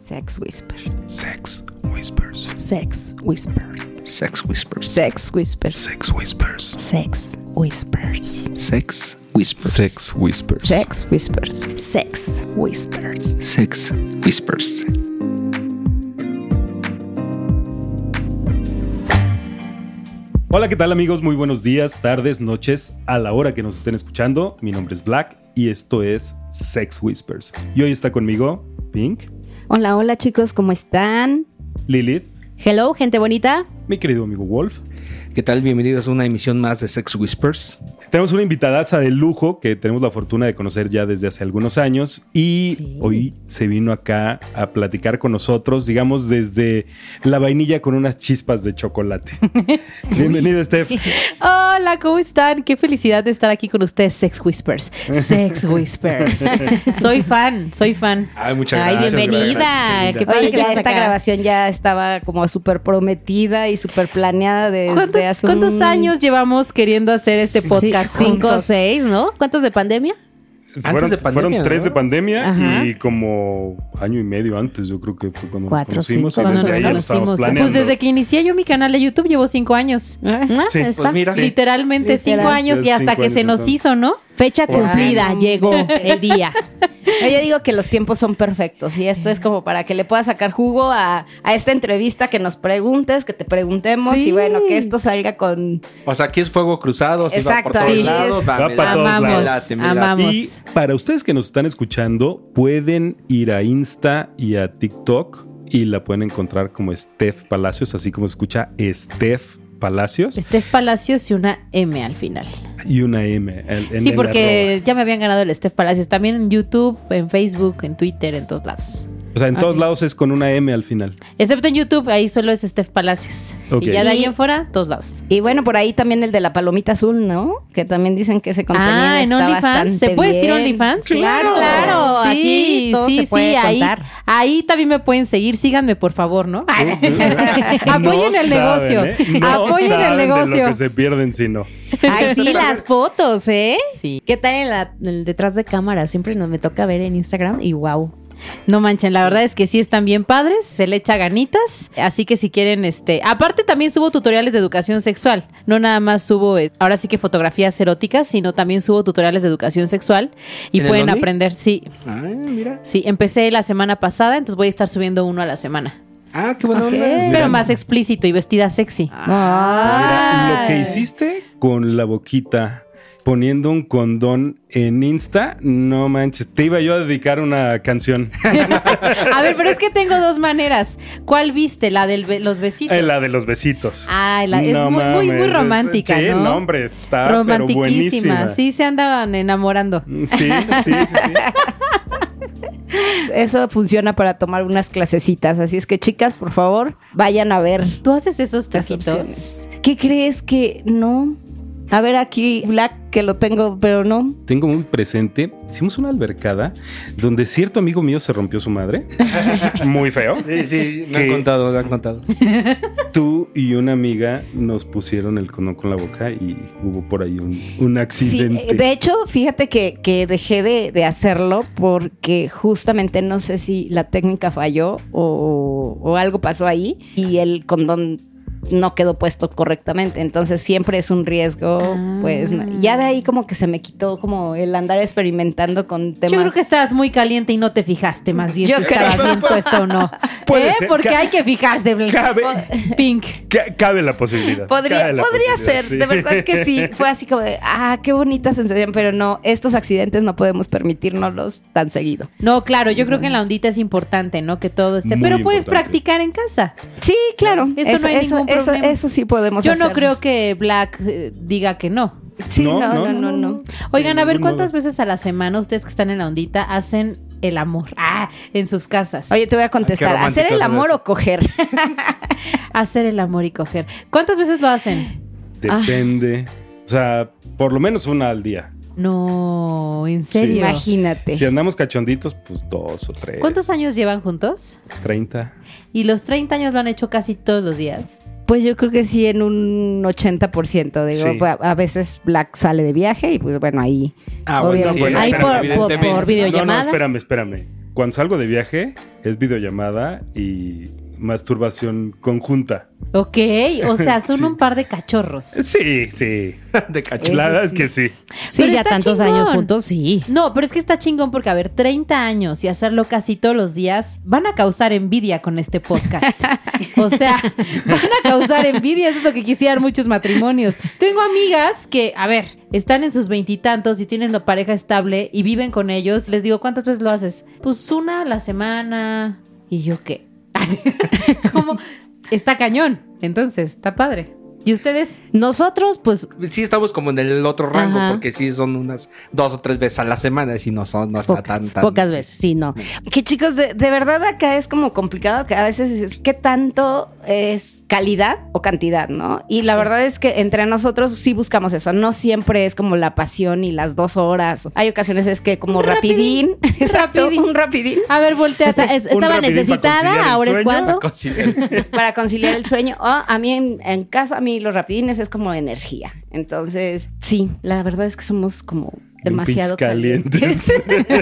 Sex Whispers. Sex Whispers. Sex Whispers. Sex Whispers. Sex Whispers. Sex Whispers. Sex Whispers. Sex Whispers. Sex Whispers. Sex Whispers. Sex Whispers. Sex Whispers. Hola, ¿qué tal amigos? Muy buenos días, tardes, noches, a la hora que nos estén escuchando. Mi nombre es Black y esto es Sex Whispers. Y hoy está conmigo Pink, Hola, hola chicos, ¿cómo están? Lilith, Hello, gente bonita. Mi querido amigo Wolf. ¿Qué tal? Bienvenidos a una emisión más de Sex Whispers. Tenemos una invitadaza de lujo que tenemos la fortuna de conocer ya desde hace algunos años y Sí. hoy se vino acá a platicar con nosotros, digamos, desde la vainilla con unas chispas de chocolate. Bienvenida, Steph. Hola, ¿cómo están? Qué felicidad de estar aquí con ustedes, Sex Whispers. Sex Whispers. soy fan, soy fan. Ay, muchas Ay, gracias. bienvenida. Qué padre Oye, que ya esta acá. grabación ya estaba como súper prometida y súper planeada desde ¿Cuánto- hace ¿Cuántos un- años llevamos queriendo hacer este Sí, podcast? cinco o seis, ¿no? ¿Cuántos de pandemia? Fueron, de pandemia, fueron tres ¿no? de pandemia Ajá. y como año y medio antes, yo creo que fue cuando Cuatro, nos conocimos. cinco, y Cuando desde nos ahí conocimos. planeando. Pues desde que inicié yo mi canal de YouTube llevo cinco años. Ah, Sí, pues. Sí. Literalmente Literal. cinco años y hasta que se nos entonces. hizo, ¿no? Fecha cumplida, llegó el día. No, Yo digo que los tiempos son perfectos y esto es como para que le puedas sacar jugo a, a esta entrevista, que nos preguntes, que te preguntemos Sí. y bueno, que esto salga con... O sea, aquí es fuego cruzado, si va por Exacto, todos sí, lados. es- va, para todos Amamos, late. amamos. Y para ustedes que nos están escuchando, pueden ir a Insta y a TikTok y la pueden encontrar como Steph Palacios, así como escucha Steph Palacios Steph Palacios y una M al final. y una M. en- sí, porque ya me habían ganado el Steph Palacios. También en YouTube, en Facebook, en Twitter, en todos lados. O sea, en todos lados es con una M al final. Excepto en YouTube, ahí solo es Steph Palacios. Ok. Y ya de ahí en fuera, todos lados. Y bueno, por ahí también el de la palomita azul, ¿no? Que también dicen que ese contenido Ah, en está bastante ¿Se puede decir bien. OnlyFans? Claro, claro. Sí, Aquí todo sí, se puede sí, ahí, contar. ahí también me pueden seguir. Síganme, por favor, ¿no? Apoyen No el saben, negocio. ¿eh? Apoyen el negocio. lo que se pierden si no. Ay, sí, las fotos, ¿eh? Sí. ¿Qué tal en la, en el detrás de cámara? Siempre nos me toca ver en Instagram y wow. No manchen, la verdad es que sí están bien padres, se le echa ganitas, así que si quieren, este, aparte también subo tutoriales de educación sexual, no nada más subo, eh, ahora sí que fotografías eróticas, sino también subo tutoriales de educación sexual y ¿En el pueden aprender, sí, Ay, mira. sí, empecé la semana pasada, entonces voy a estar subiendo uno a la semana, Ah, qué onda. pero más explícito y vestida sexy. Mira, lo que hiciste con la boquita poniendo un condón en Insta, no manches, te iba yo a dedicar una canción. A ver, pero es que tengo dos maneras. ¿Cuál viste? La de los besitos. Eh, la de los besitos. Ay, la- es muy, muy, muy mames, es- romántica, sí, ¿no? hombre, está pero buenísima. Sí, se andan enamorando. Sí, sí, sí, sí. Eso funciona para tomar unas clasecitas. Así es que, chicas, por favor, vayan a ver ¿Tú haces esos truquitos? ¿Qué crees que no? A ver, aquí, Black, que lo tengo, pero no. Tengo muy presente, hicimos una albercada donde cierto amigo mío se rompió su madre. muy feo. Sí, sí, me han contado, me han contado. Tú y una amiga nos pusieron el condón con la boca y hubo por ahí un, un Sí, accidente. de hecho, fíjate que, que dejé de, de hacerlo porque justamente no sé si la técnica falló o, o algo pasó ahí y el condón no quedó puesto correctamente. Entonces siempre es un riesgo, Ah. pues no. ya de ahí como que se me quitó como el andar experimentando con temas. Yo creo que estabas muy caliente y no te fijaste más bien Yo si creo. estaba bien puesto o no. Puede ¿Eh? ser, Porque hay que fijarse. Cabe, Pink. ca- cabe la posibilidad. Podría, la podría posibilidad, ser, sí. de verdad que sí. Fue así como de, ah, qué bonita sensación, pero no, estos accidentes no podemos permitírnoslos tan seguido. No, claro, yo creo que en la ondita es importante, ¿no? Que todo esté. Pero puedes importante. practicar en casa. Sí, claro. Eso no hay ningún eso- eso sí podemos Yo no creo que Black eh, diga que no. Sí, no, No, no, no, no, no. Oigan, a ver, ¿cuántas modo. veces a la semana ustedes que están en la ondita hacen el amor? Ah, en sus casas. Oye, te voy a contestar. Ay, qué ¿Hacer el amor o coger? Hacer el amor y coger. ¿Cuántas veces lo hacen? Depende. O sea, por lo menos una al día. No, en serio. Imagínate. Si andamos cachonditos, pues dos o tres. ¿Cuántos años llevan juntos? 30. Y los 30 años lo han hecho casi todos los días. Pues yo creo que sí, en un 80%. Digo, Sí. a, a veces Black sale de viaje y pues bueno, ahí. Ah, bueno, Obviamente. pues, Ahí espérame, por- por- por video- No, no, ¿Videollamada? espérame, espérame. cuando salgo de viaje es videollamada y masturbación conjunta. Ok, o sea, son Sí. un par de cachorros. Sí, sí. De cacho. La verdad sí. es que sí. Sí, Pero ya tantos chingón. años juntos, sí. No, pero es que está chingón porque, a ver, 30 años y hacerlo casi todos los días van a causar envidia con este podcast. o sea, van a causar envidia, eso es lo que quisieran muchos matrimonios. Tengo amigas que, a ver, están en sus veintitantos y, tienen una pareja estable y viven con ellos. Les digo, ¿cuántas veces lo haces? Pues una a la semana. ¿Y yo qué? Como, está cañón. Entonces, está padre. ¿Y ustedes? Nosotros, pues, Sí, estamos como en el otro rango, Ajá. porque sí son unas dos o tres veces a la semana, y si no son, no está pocas, tan, tan- pocas veces, sí, no. Que chicos, de, de verdad acá es como complicado que a veces dices, ¿qué tanto es calidad o cantidad, no? Y la verdad es que entre nosotros sí buscamos eso. No siempre es como la pasión y las dos horas. Hay ocasiones es que como Un rapidín, exacto, rapidín. un rapidín A ver, volteate. Esta- es- Un estaba necesitada, ahora es cuando. Conciliar. para conciliar el sueño. O a mí en, en casa, a mí los rapidines es como energía. Entonces, sí, la verdad es que somos como demasiado calientes.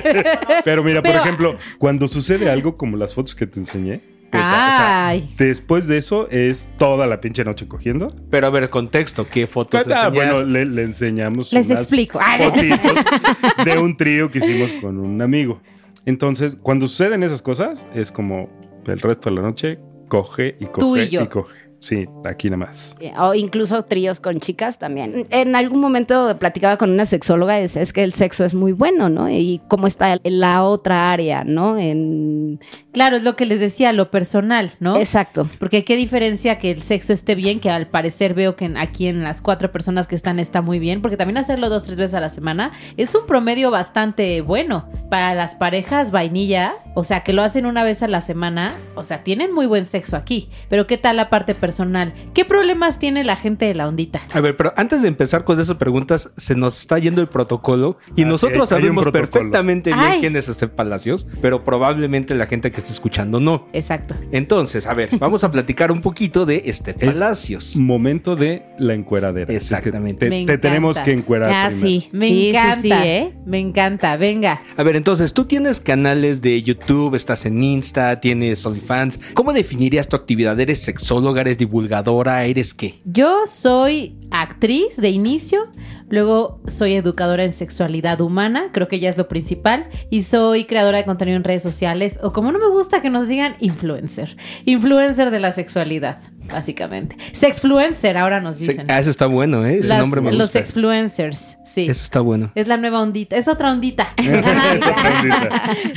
Pero mira, por ejemplo, cuando sucede algo como las fotos que te enseñé, puta, o sea, Ay. después de eso es toda la pinche noche cogiendo. Pero a ver, contexto, ¿qué fotos Ah, bueno, enseñaste? le, le enseñamos Les unas explico. Fotitos de un trío que hicimos con un amigo. Entonces, cuando suceden esas cosas, es como el resto de la noche coge y coge Tú y yo. coge. Sí, aquí nada más. O incluso tríos con chicas también. En algún momento platicaba con una sexóloga y decía, es que el sexo es muy bueno, ¿no? Y cómo está en la otra área, ¿no? En... Claro, es lo que les decía, lo personal, ¿no? Exacto. Porque qué diferencia que el sexo esté bien, que al parecer veo que aquí en las cuatro personas que están está muy bien, porque también hacerlo dos, tres veces a la semana es un promedio bastante bueno. Para las parejas vainilla, o sea, que lo hacen una vez a la semana, o sea, tienen muy buen sexo aquí. Pero ¿qué tal la parte personal? ¿Qué problemas tiene la gente de la ondita? A ver, pero antes de empezar con esas preguntas, se nos está yendo el protocolo y Ah, nosotros hay sabemos perfectamente bien Ay. quién es este Palacios, pero probablemente la gente que está escuchando no. Exacto. Entonces, a ver, vamos a platicar un poquito de este Es Palacios. Momento de la encueradera. Es que Exactamente. Me te, te tenemos que encuerar. Ah, primero. sí. Me sí, sí, encanta. sí, ¿eh? Me encanta. Venga. A ver, entonces, tú tienes canales de YouTube, estás en Insta, tienes OnlyFans. ¿Cómo definirías tu actividad? ¿Eres sexóloga, eres divulgadora, eres qué? Yo soy actriz de inicio, luego soy educadora en sexualidad humana, creo que ya es lo principal, y soy creadora de contenido en redes sociales, o como no me gusta que nos digan, influencer. Influencer de la sexualidad, básicamente. Sexfluencer, ahora nos Se- dicen. ah, eso está bueno, ¿eh? Ese Las- nombre me los sexfluencers, sí. Eso está bueno. Es la nueva ondita, es otra ondita.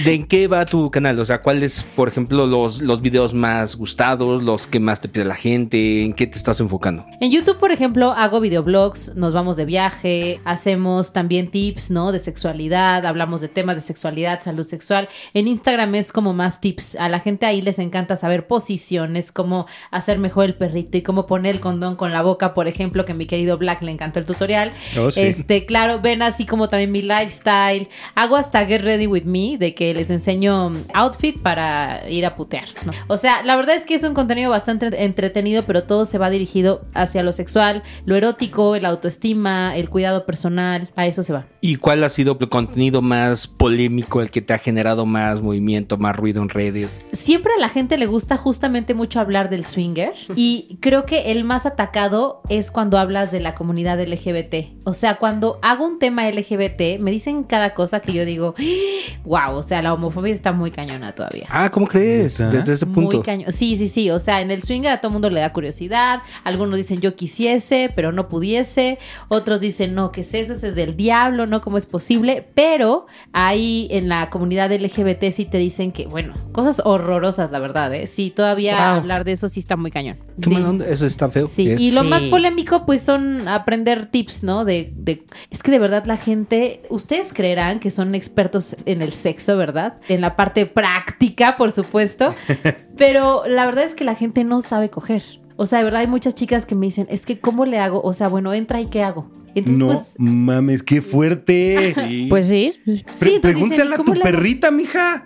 ¿De en qué va tu canal? O sea, ¿cuáles, por ejemplo, los, los videos más gustados, los que más te pide la gente? ¿En qué te estás enfocando? En YouTube, por ejemplo, hago videoblogs, nos vamos de viaje, hacemos también tips, ¿no? De sexualidad, hablamos de temas de sexualidad, salud sexual. En Instagram es como más tips. A la gente ahí les encanta saber posiciones, cómo hacer mejor el perrito y cómo poner el condón con la boca, por ejemplo, que a mi querido Black le encantó el tutorial. Oh, sí. Este, claro, ven así como también mi lifestyle. Hago hasta Get Ready With Me, de que les enseño outfit para ir a putear, ¿no? O sea, la verdad es que es un contenido bastante entretenido, pero todo se va dirigido hacia lo sexual, lo erótico, el autoestima, el cuidado personal, a eso se va. ¿Y cuál ha sido el contenido más polémico, el que te ha generado más movimiento, más ruido en redes? Siempre a la gente le gusta justamente mucho hablar del swinger y creo que el más atacado es cuando hablas de la comunidad LGBT. O sea, cuando hago un tema LGBT, me dicen cada cosa que yo digo, wow, o sea, la homofobia está muy cañona todavía. Ah, ¿cómo crees? Desde ese punto. Muy cañón. Sí, sí, sí. O sea, en el swinger a todo mundo le da curiosidad. Algunos dicen yo quisiese, pero no pudiese. Otros dicen no, ¿qué es eso? Eso es del diablo, ¿no? ¿Cómo es posible? Pero ahí en la comunidad LGBT sí te dicen que, bueno, cosas horrorosas, la verdad, ¿eh? Sí, todavía Wow. hablar de eso sí está muy cañón. ¿Qué Sí. Eso está feo. Sí, Eh, y lo Sí. más polémico pues son aprender tips, ¿no? De, de- es que de verdad la gente, ustedes creerán que son expertos en el sexo, ¿verdad? En la parte práctica, por supuesto, pero la verdad es que la gente no sabe coger. O sea, de verdad hay muchas chicas que me dicen, es que ¿cómo le hago? O sea, bueno, entra y ¿qué hago? Entonces, no pues, mames, qué fuerte. Sí. Pues sí. Pre- Sí, pregúntale a ¿cómo tu hago? perrita, mija.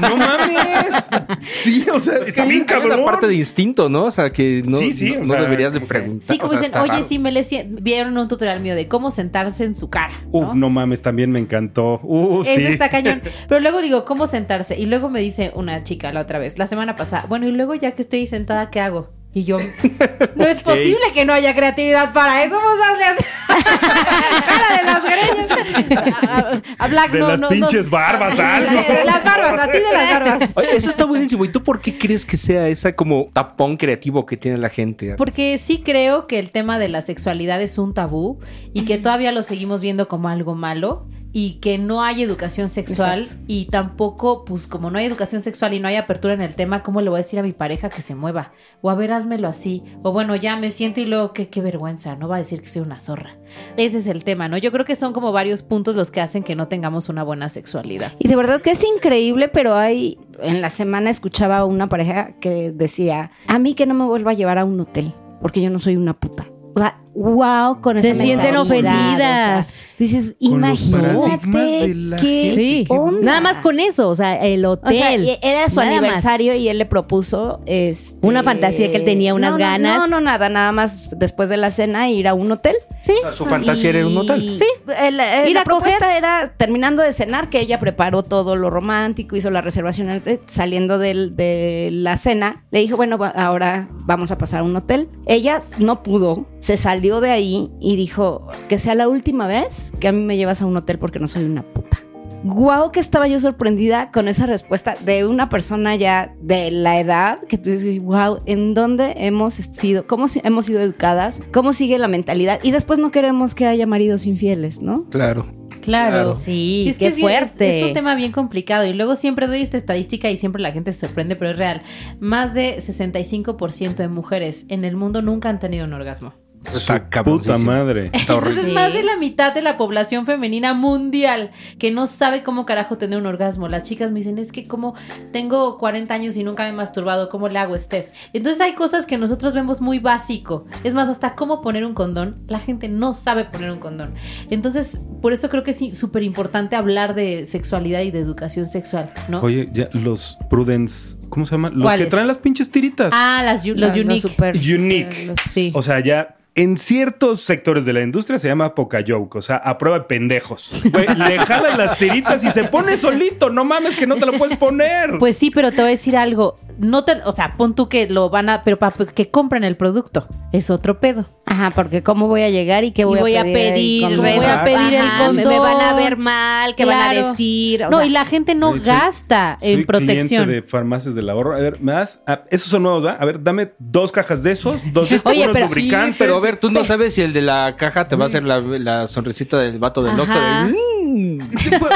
No mames. Sí, o sea, está bien Hay cabrón. una parte de instinto, ¿no? O sea, que no, Sí, sí, no, o no sea, deberías de preguntar. sí, como o sea, dicen, oye, raro. sí, me le vieron un tutorial mío de cómo sentarse en su cara. Uf, ¿no? mames, también me encantó. Uh, Eso sí. está cañón. Pero luego digo, ¿cómo sentarse? Y luego me dice una chica la otra vez, la semana pasada, bueno, y luego ya que estoy sentada, ¿qué hago? Y yo, no es posible que no haya creatividad para eso, vos hazle así. Cara de las greñas. A, a Black De no, las no, pinches no. barbas, De, algo. de las barbas, a ti de las barbas. Oye, eso está buenísimo. ¿Y tú por qué crees que sea esa como tapón creativo que tiene la gente? Porque sí creo que el tema de la sexualidad es un tabú y que todavía lo seguimos viendo como algo malo y que no hay educación sexual y tampoco, pues como no hay educación sexual y no hay apertura en el tema, ¿cómo le voy a decir a mi pareja que se mueva? O a ver, házmelo así. O bueno, ya me siento y luego, qué, qué vergüenza, no va a decir que soy una zorra. Ese es el tema, ¿no? Yo creo que son como varios puntos los que hacen que no tengamos una buena sexualidad. Y de verdad que es increíble, pero hay. En la semana escuchaba a una pareja que decía: A mí que no me vuelva a llevar a un hotel, porque yo no soy una puta. O sea, wow, con Se esa sienten ofendidas. o sea, tú dices, Con imagínate la qué gente. Sí. onda. Nada más con eso, o sea, el O hotel. sea, y era su Nada más. aniversario y él le propuso este, Una fantasía que él tenía, unas no, no, ganas. No, no, nada, nada más después de la cena ir a un hotel. Sí. Su fantasía era un hotel. Y, Sí. el- el- Ir la a coger. propuesta era terminando de cenar, que ella preparó todo lo romántico, hizo la reservación eh, saliendo del- de la cena. Le dijo, bueno, ahora vamos a pasar a un hotel. Ella no pudo, se salió de ahí y dijo que sea la última vez que a mí me llevas a un hotel porque no soy una puta. Guau, que estaba yo sorprendida con esa respuesta de una persona ya de la edad que tú dices, wow, ¿en dónde hemos sido? ¿Cómo si- hemos sido educadas? ¿Cómo sigue la mentalidad? Y después no queremos que haya maridos infieles, ¿no? Claro. Claro. Claro. Sí, Sí, es qué que es, fuerte. es un tema bien complicado y luego siempre doy esta estadística y siempre la gente se sorprende, pero es real. Más de 65% de mujeres en el mundo nunca han tenido un orgasmo. Está Puta madre. Está horrible. Entonces, más de la mitad de la población femenina mundial que no sabe cómo carajo tener un orgasmo. Las chicas me dicen, es que como tengo 40 años y nunca me he masturbado, ¿cómo le hago, Steph? Entonces hay cosas que nosotros vemos muy básico. Es más, hasta cómo poner un condón. La gente no sabe poner un condón. Entonces, por eso creo que es súper importante hablar de sexualidad y de educación sexual, ¿no? Oye, ya los Prudence, ¿cómo se llaman? Los que traen las pinches tiritas. Ah, las, los Los- los unique. super- Unique. Los- sí. O sea, ya en ciertos sectores de la industria se llama poca joke, o sea, a prueba de pendejos. Güey, le jalan las tiritas y se pone solito. No mames que no te lo puedes poner. Pues sí, pero te voy a decir algo. No te, o sea, pon tú que lo van a, pero para que compren el producto es otro pedo. Ajá, porque cómo voy a llegar y qué voy, y voy a pedir. pedir, Cuando- voy a pedir el me- van a ver mal, que van a decir. o no, sea, y la gente no gasta Soy en protección. de farmacias del ahorro. A ver, ¿me das? Ah, esos son nuevos, ¿va? A ver, dame dos cajas de esos, dos de estos Oye, pero- Sí, lubricantes. pero a ver, tú no sabes si el de la caja te va a hacer la, la sonrisita del vato del Oxxo de, "Mm".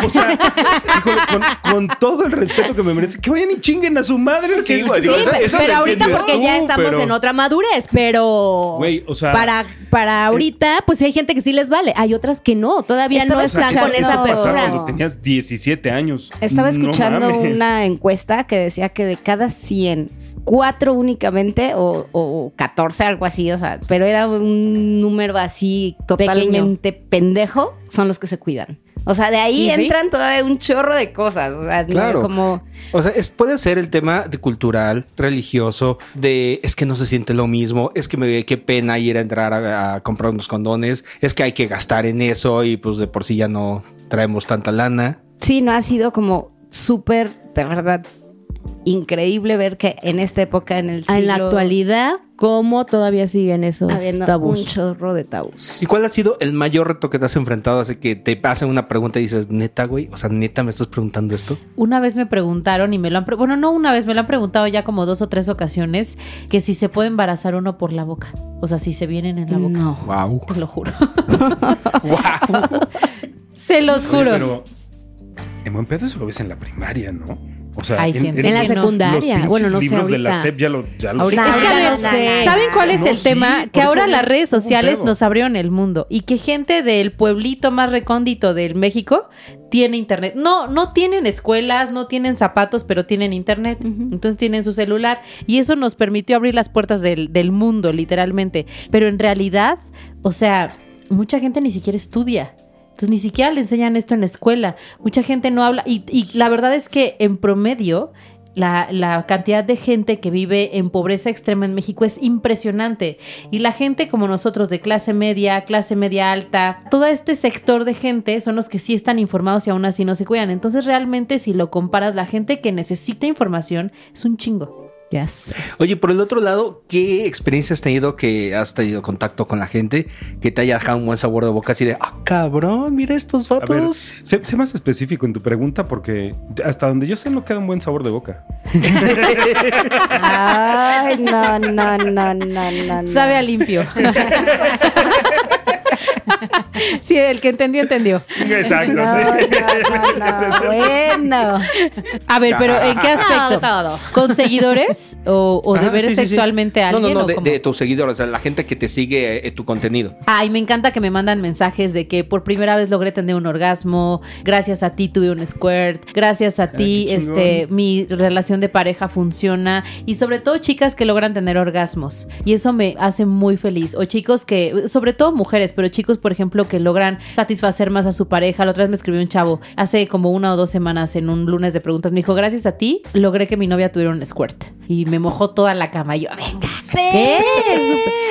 O sea, híjole, con, con todo el respeto que me merece, que vayan y chinguen a su madre. Sí, digo, eso pero ahorita porque tú, ya estamos pero- en otra madurez, pero Güey, o sea- para, para ahorita, pues hay gente que sí les vale, hay otras que no, todavía Estaba no están ¿qué con esa apertura. cuando tenías 17 años. Estaba No escuchando mames. una encuesta que decía que de cada 100, cuatro únicamente o, o 14, algo así, o sea, pero era un número así totalmente pendejo, son los que se cuidan. O sea, de ahí ¿Y sí? entran todavía un chorro de cosas. O sea, no, Claro. como O sea, es- puede ser el tema de cultural, religioso, de es que no se siente lo mismo, es que me qué pena ir a entrar a, a comprar unos condones, es que hay que gastar en eso y pues de por sí ya no traemos tanta lana. sí, no ha sido como súper, de verdad, increíble ver que en esta época, en el siglo, En la actualidad, ¿cómo todavía siguen esos habiendo tabús? un chorro de tabús. ¿Y cuál ha sido el mayor reto que te has enfrentado? Así que te hacen una pregunta y dices, neta, güey, o sea, neta, me estás preguntando esto. Una vez me preguntaron y me lo han, bueno, no una vez, me lo han preguntado ya como dos o tres ocasiones que si se puede embarazar uno por la boca. O sea, si se vienen en la boca. No. Wow. Te lo juro. wow. se los Oye, juro. pero en buen pedo eso lo ves en la primaria, ¿no? O sea, Hay gente En la secundaria, los bueno, no sé libros de la. SEP ya lo, ya lo Ahorita- Es que a ver, sé. ¿saben cuál es No, el sí, tema? Que ahora las redes sociales nos abrieron el mundo y que gente del pueblito más recóndito del México tiene internet. No, no tienen escuelas, no tienen zapatos, pero tienen internet. Entonces tienen su celular y eso nos permitió abrir las puertas del, del mundo, literalmente. Pero en realidad, o sea, mucha gente ni siquiera estudia. Entonces ni siquiera le enseñan esto en la escuela. Mucha gente no habla. Y, y la verdad es que en promedio, la, la cantidad de gente que vive en pobreza extrema en México es impresionante. Y la gente como nosotros de clase media, clase media alta, todo este sector de gente son los que sí están informados y aún así no se cuidan. Entonces realmente si lo comparas, la gente que necesita información es un chingo. Ya sé. Oye, por el otro lado, ¿qué experiencia has tenido que has tenido contacto con la gente que te haya dejado un buen sabor de boca así de, ah, cabrón, mira estos A ver, vatos? sé, sé más específico en tu pregunta porque hasta donde yo sé no queda un buen sabor de boca. Ay, no, no, no, no, no. no. Sabe a limpio. sí, el que entendió, entendió. Exacto, No, no, no, no, bueno. A ver, pero ¿en qué aspecto? Todo. ¿Con seguidores o, o de Ah, ver sí, sí, sí. sexualmente a No, alguien? no, no, o de, de tus seguidores, o sea, la gente que te sigue eh, tu contenido. Ay, me encanta que me mandan mensajes de que por primera vez logré tener un orgasmo, gracias a ti tuve un squirt, gracias a ti este mi relación de pareja funciona y sobre todo chicas que logran tener orgasmos y eso me hace muy feliz o chicos que sobre todo mujeres, pero chicos por ejemplo que logran satisfacer más a su pareja. La otra vez me escribió un chavo hace como una o dos semanas en un lunes de preguntas, me dijo, "Gracias a ti logré que mi novia tuviera un squirt." Y me mojó toda la cama y yo, "Venga." ¿Qué?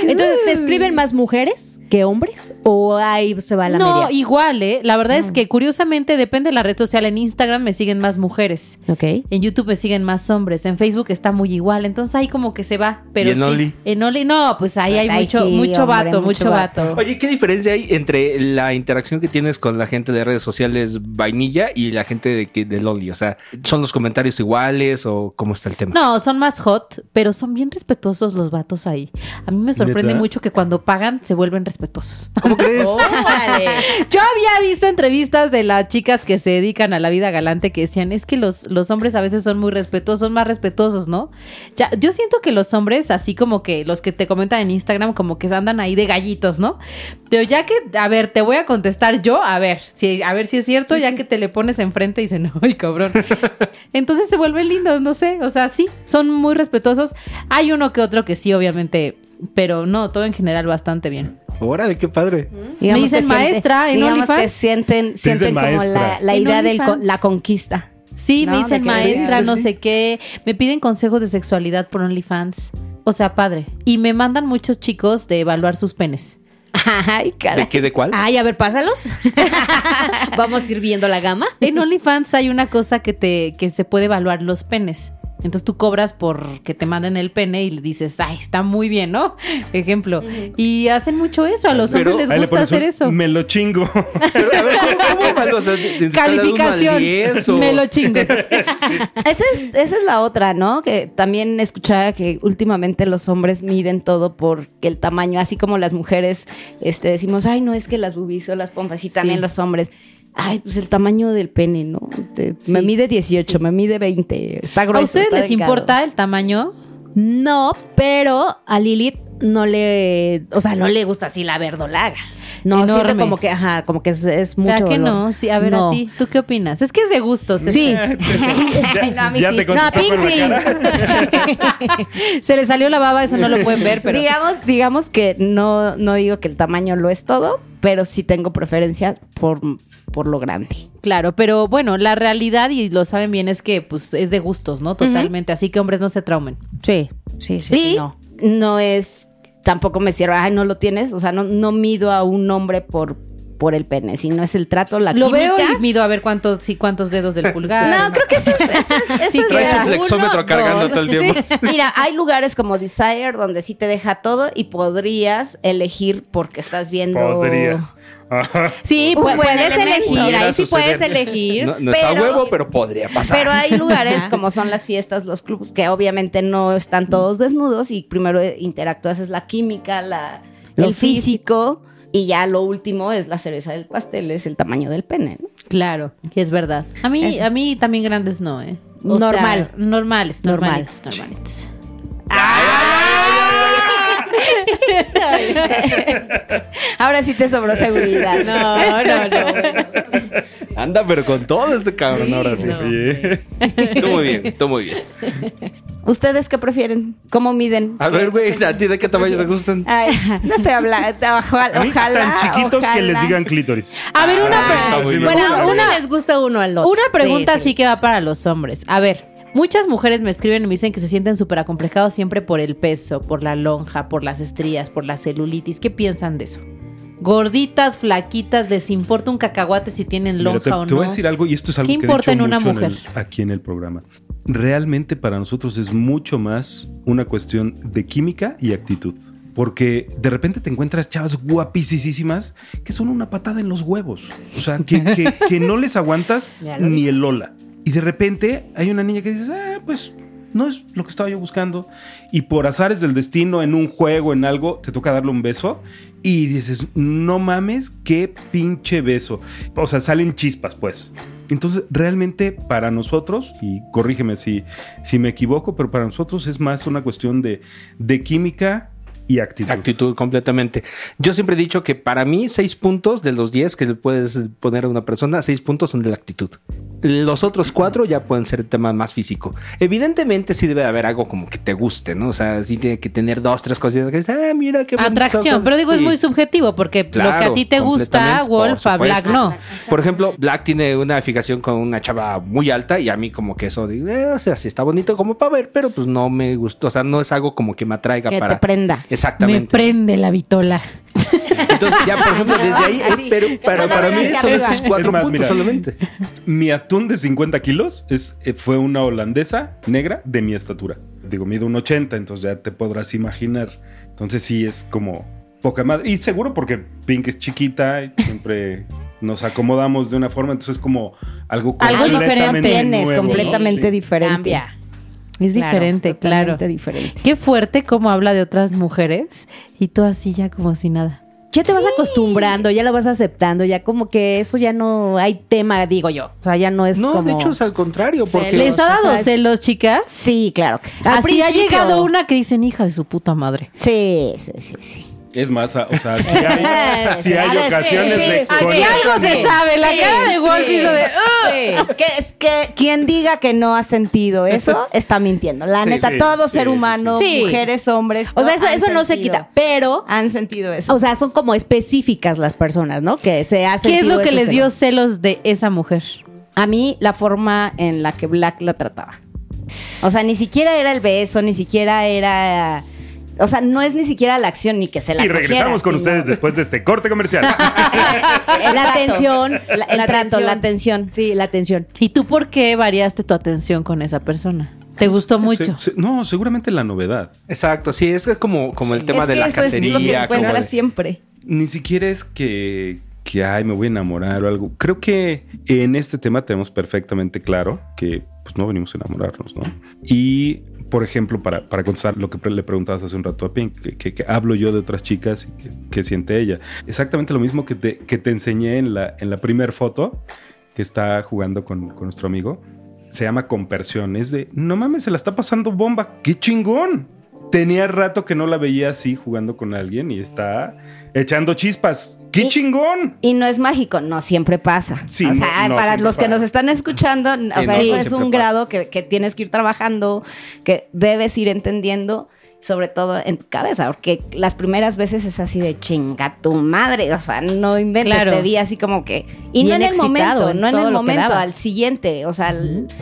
Entonces, ¿te escriben más mujeres que hombres? ¿O ahí se va la no, media? igual, ¿eh? La verdad es que curiosamente depende de la red social. En Instagram me siguen más mujeres. Ok. En YouTube me siguen más hombres. En Facebook está muy igual. Entonces ahí como que se va. Pero ¿Y en sí. Only? En Only, no, pues ahí hay Ahí mucho, sí, mucho hombre, vato, mucho vato. vato. Oye, ¿qué diferencia hay entre la interacción que tienes con la gente de redes sociales vainilla y la gente de, que- de Loli? O sea, ¿son los comentarios iguales o cómo está el tema? No, son más hot, pero son bien respetuosos los vatos ahí. A mí me sorprende ¿Neta? mucho que cuando pagan se vuelven respetuosos. ¿Cómo crees? Órale. Yo había visto entrevistas de las chicas que se dedican a la vida galante que decían, es que los, los hombres a veces son muy respetuosos, son más respetuosos, ¿no? Ya, yo siento que los hombres, así como que los que te comentan en Instagram, como que andan ahí de gallitos, ¿no? Pero ya que, a ver, te voy a contestar yo, a ver, si, a ver si es cierto, ya que te le pones enfrente y dicen, ay, cabrón. Entonces se vuelven lindos, no sé, o sea, sí, son muy respetuosos. Hay uno que otro que sí, obviamente, pero no, todo en general bastante bien. Órale, qué padre. Digamos dicen que maestra en digamos OnlyFans. que sienten, dicen sienten como la, idea de la conquista. Sí, me ¿no? dicen maestra, sí, no sí. sé qué. Me piden consejos de sexualidad por OnlyFans. O sea, padre. Y me mandan muchos chicos de evaluar sus penes. Ay, ¿De caray. qué? ¿De cuál? Ay, a ver, pásalos. Vamos a ir viendo la gama. En OnlyFans hay una cosa que te que se puede evaluar los penes. Entonces tú cobras por que te manden el pene y le dices, ay, está muy bien, ¿no? Ejemplo. Y hacen mucho eso. A los Pero hombres les le gusta hacer eso. Me lo chingo. Calificación. 10 o- Me lo chingo. Esa es, esa es la otra, ¿no? Que también escuchaba que últimamente los hombres miden todo por el tamaño, así como las mujeres este, decimos, ay, no es que las boobies o las pompas, y también Sí. los hombres. Ay, pues el tamaño del pene, ¿no? Te- Sí, me mide 18, me mide 20, está grueso. ¿A ustedes les importa el tamaño? No, pero a Lilith no le, o sea, no le gusta así la verdolaga. No, Enorme. siente como que, ajá, como que es, es mucho ¿Verdad que dolor. no? Sí, a ver, No. a ti, ¿tú qué opinas? Es que es de gustos. Sí. ya No, a mí ya sí. te No, Pink sí. Se le salió la baba, eso no lo pueden ver, pero... Digamos, digamos que no, no digo que el tamaño lo es todo, pero sí tengo preferencia por, por lo grande. Claro, pero bueno, la realidad, y lo saben bien, es que pues es de gustos, ¿no? Totalmente. Así que hombres no se traumen. Sí, sí, sí, y sí, no. no. es, tampoco me cierro, ay, no lo tienes, o sea, no, no mido a un hombre por, por el pene, sino es el trato, la lo química. veo y mido a ver cuántos, sí, cuántos dedos del pulgar. No, creo que eso es, eso es, eso Sí, es Traes real. un flexómetro Uno, cargando dos. todo el tiempo. Mira, hay lugares como Desire donde sí te deja todo y podrías elegir porque estás viendo. Podrías. Ajá. Sí, puedes elemento. elegir, ahí sí suceder. puedes elegir. No, no es a huevo, pero podría pasar. Pero hay lugares como son las fiestas, los clubs, que obviamente no están todos desnudos y primero interactúas es la química, la, el físico y ya lo último es la cereza del pastel, es el tamaño del pene. ¿no? Claro, es verdad. A mí, es. a mí también grandes no, ¿eh? O Normal. sea, normales, Normal. normalitos, normalitos. Ahora sí te sobró seguridad. No, no, no. Anda, pero con todo este cabrón ahora sí. no. Tú muy bien, tú muy bien. ¿Ustedes qué prefieren? ¿Cómo miden? A ver, güey, ¿a ti de qué tamaño te gustan? Ay, no estoy hablando. Ojalá. A mí, ojalá tan chiquitos que les digan clítoris. A ver, una, Ah, pre- está muy bien. Bueno, una- les gusta uno al otro. una pregunta Sí, sí, que va para los hombres. A ver, muchas mujeres me escriben y me dicen que se sienten súper acomplejados siempre por el peso, por la lonja, por las estrías, por la celulitis. ¿Qué piensan de eso? Gorditas, flaquitas, ¿les importa un cacahuate si tienen Mira, lonja te, o te no? voy a decir algo y esto es algo ¿Qué que he importa dicho en una mucho mujer? el- aquí en el programa. Realmente para nosotros es mucho más una cuestión de química y actitud. Porque de repente te encuentras chavas guapísimas que son una patada en los huevos. O sea, que, que- que no les aguantas ni el Lola. Y de repente hay una niña que dices, ah, pues no es lo que estaba yo buscando. Y por azares del destino, en un juego, en algo, te toca darle un beso. Y dices, no mames, qué pinche beso. O sea, salen chispas, pues. Entonces, realmente para nosotros, y corrígeme si, si me equivoco, pero para nosotros es más una cuestión de, de química y actitud. Actitud completamente. Yo siempre he dicho que para mí, seis puntos de los diez que le puedes poner a una persona, seis puntos son de la actitud. Los otros cuatro ya pueden ser tema más físico. Evidentemente, sí debe haber algo como que te guste, ¿no? O sea, sí tiene que tener dos, tres cositas que dices, ah, mira qué Atracción, ojos". pero digo, es muy subjetivo porque lo que a ti te gusta, Wolf, a Black no. Por ejemplo, Black tiene una fijación con una chava muy alta y a mí como que eso, digo, eh, o sea, sí está bonito como para ver, pero pues no me gustó, o sea, no es algo como que me atraiga Que para... te prenda. Me Exactamente. prende la vitola. Entonces ya, por ejemplo, desde ahí, es- pero para, para mí son arriba. esos cuatro Es más, puntos mira. solamente. Mi atún de 50 kilos es, eh, fue una holandesa negra de mi estatura. Digo, mido un 80, entonces ya te podrás imaginar. Entonces sí es como poca madre. Y seguro porque Pink es chiquita y siempre nos acomodamos de una forma, entonces es como algo Algo completamente diferente. Tienes, nuevo, ¿no? completamente Sí. diferente. Cambia. Es Claro, diferente, claro. Totalmente diferente. Qué fuerte cómo habla de otras mujeres y tú así ya como si nada. Ya te vas acostumbrando, ya lo vas aceptando, ya como que eso ya no hay tema, digo yo. O sea, ya no es No, como... de hecho es al contrario, porque... ¿Les ha o dado sea, celos, chicas? Sí, claro que sí. Así ha llegado una que dicen hija de su puta madre. Sí, sí, sí, sí. Es más, o sea, si hay, sí hay ver, ocasiones sí, de... sí. Aquí algo se sabe, la Sí, cara de Wolf sí, hizo de... Es que quien diga que no ha sentido eso está mintiendo. La Sí, neta, sí, todo sí, ser humano, sí. Sí. mujeres, hombres. O sea, eso, eso no se quita, pero... Han sentido eso. O sea, son como específicas las personas, ¿no? Que se hacen. ¿Qué es lo que les dio celos de esa mujer? a mí la forma en la que Black la trataba. O sea, ni siquiera era el beso, ni siquiera era... O sea, no es ni siquiera la acción ni que se la Y regresamos cogiera, con sino- ustedes después de este corte comercial. La atención. La- el trato, la atención. Sí, la atención. ¿Y tú por qué variaste tu atención con esa persona? ¿Te gustó mucho? Se- se- no, seguramente la novedad. Exacto, sí, es como, como el tema Es de que la eso es lo que cacería. como encuentras de- siempre. Ni siquiera es que, que, ay, me voy a enamorar o algo. Creo que en este tema tenemos perfectamente claro que pues no venimos a enamorarnos, ¿no? Y, por ejemplo, para, para contestar lo que le preguntabas hace un rato a Pink, que, que- hablo yo de otras chicas y que, siente ella. Exactamente lo mismo que te, que te enseñé en la, en la primer foto que está jugando con, con nuestro amigo. Se llama Compersión. Es de, no mames, se la está pasando bomba. ¡Qué chingón! Tenía rato que no la veía así jugando con alguien y está echando chispas. ¡Qué Y- chingón! Y no es mágico, no siempre pasa. Sí, o sea, no- para los que nos están escuchando, o sea, no, eso es un pasa. grado que, que tienes que ir trabajando, que debes ir entendiendo, sobre todo en tu cabeza, porque las primeras veces es así de chinga tu madre, o sea, no inventes, Claro. te vi así como que... Y no en el momento, en no en el momento, al siguiente, o sea,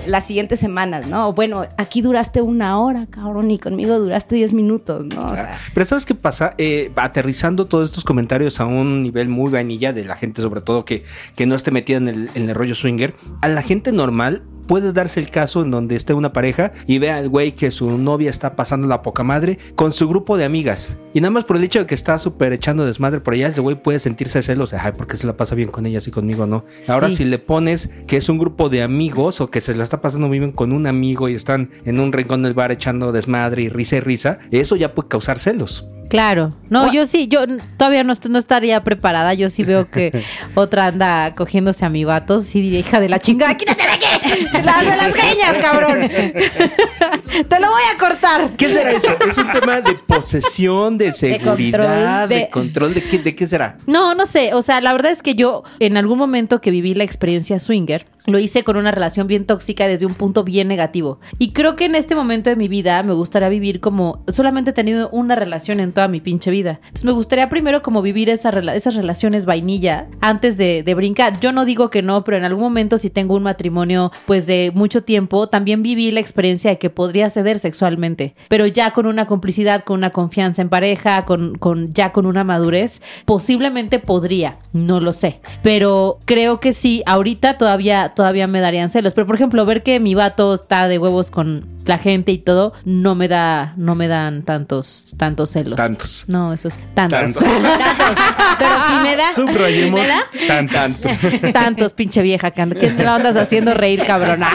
las siguientes semanas, ¿no? Bueno, aquí duraste una hora, cabrón, y conmigo duraste 10 minutos, ¿no? O sea, Pero ¿sabes qué pasa? Eh, aterrizando todos estos comentarios a un nivel muy vainilla de la gente, sobre todo que, que no esté metida en el, en el rollo swinger, a la gente normal puede darse el caso en donde esté una pareja y vea al güey que su novia está pasando la poca madre con su grupo de amigas. Y nada más por el hecho de que está súper echando desmadre por allá, ese güey puede sentirse celos de, ay, porque se la pasa bien con ellas y conmigo no. Ahora Sí. si le pones que es un grupo de amigos o que se la está pasando muy bien con un amigo y están en un rincón del bar echando desmadre y risa y risa, eso ya puede causar celos. Claro. No, yo sí, yo todavía no, no estaría preparada. Yo sí veo que otra anda cogiéndose a mi vato. Sí diría, hija de la chingada, quítate de aquí. Las de las greñas, cabrón. Te lo voy a cortar. ¿Qué será eso? ¿Es un tema de posesión, de seguridad, de, de- control? ¿De qué, ¿De qué será? No, no sé. O sea, la verdad es que yo en algún momento que viví la experiencia swinger, lo hice con una relación bien tóxica desde un punto bien negativo. Y creo que en este momento de mi vida me gustaría vivir como solamente he tenido una relación en toda mi pinche vida. Entonces me gustaría primero como vivir esas relaciones vainilla antes de, de brincar. Yo no digo que no, pero en algún momento si tengo un matrimonio pues de mucho tiempo, también viví la experiencia de que podría ceder sexualmente, pero ya con una complicidad, con una confianza en pareja, con, con ya con una madurez, posiblemente podría, no lo sé. Pero creo que sí, ahorita todavía, todavía me darían celos. Pero por ejemplo, ver que mi vato está de huevos con la gente y todo, no me da, no me dan tantos, tantos celos. Tantos. No, esos tantos. Tantos. Tantos. Pero si me da. si Subrayemos me da. tanto. Tantos, pinche vieja. ¿Qué te la andas haciendo reír, cabrona?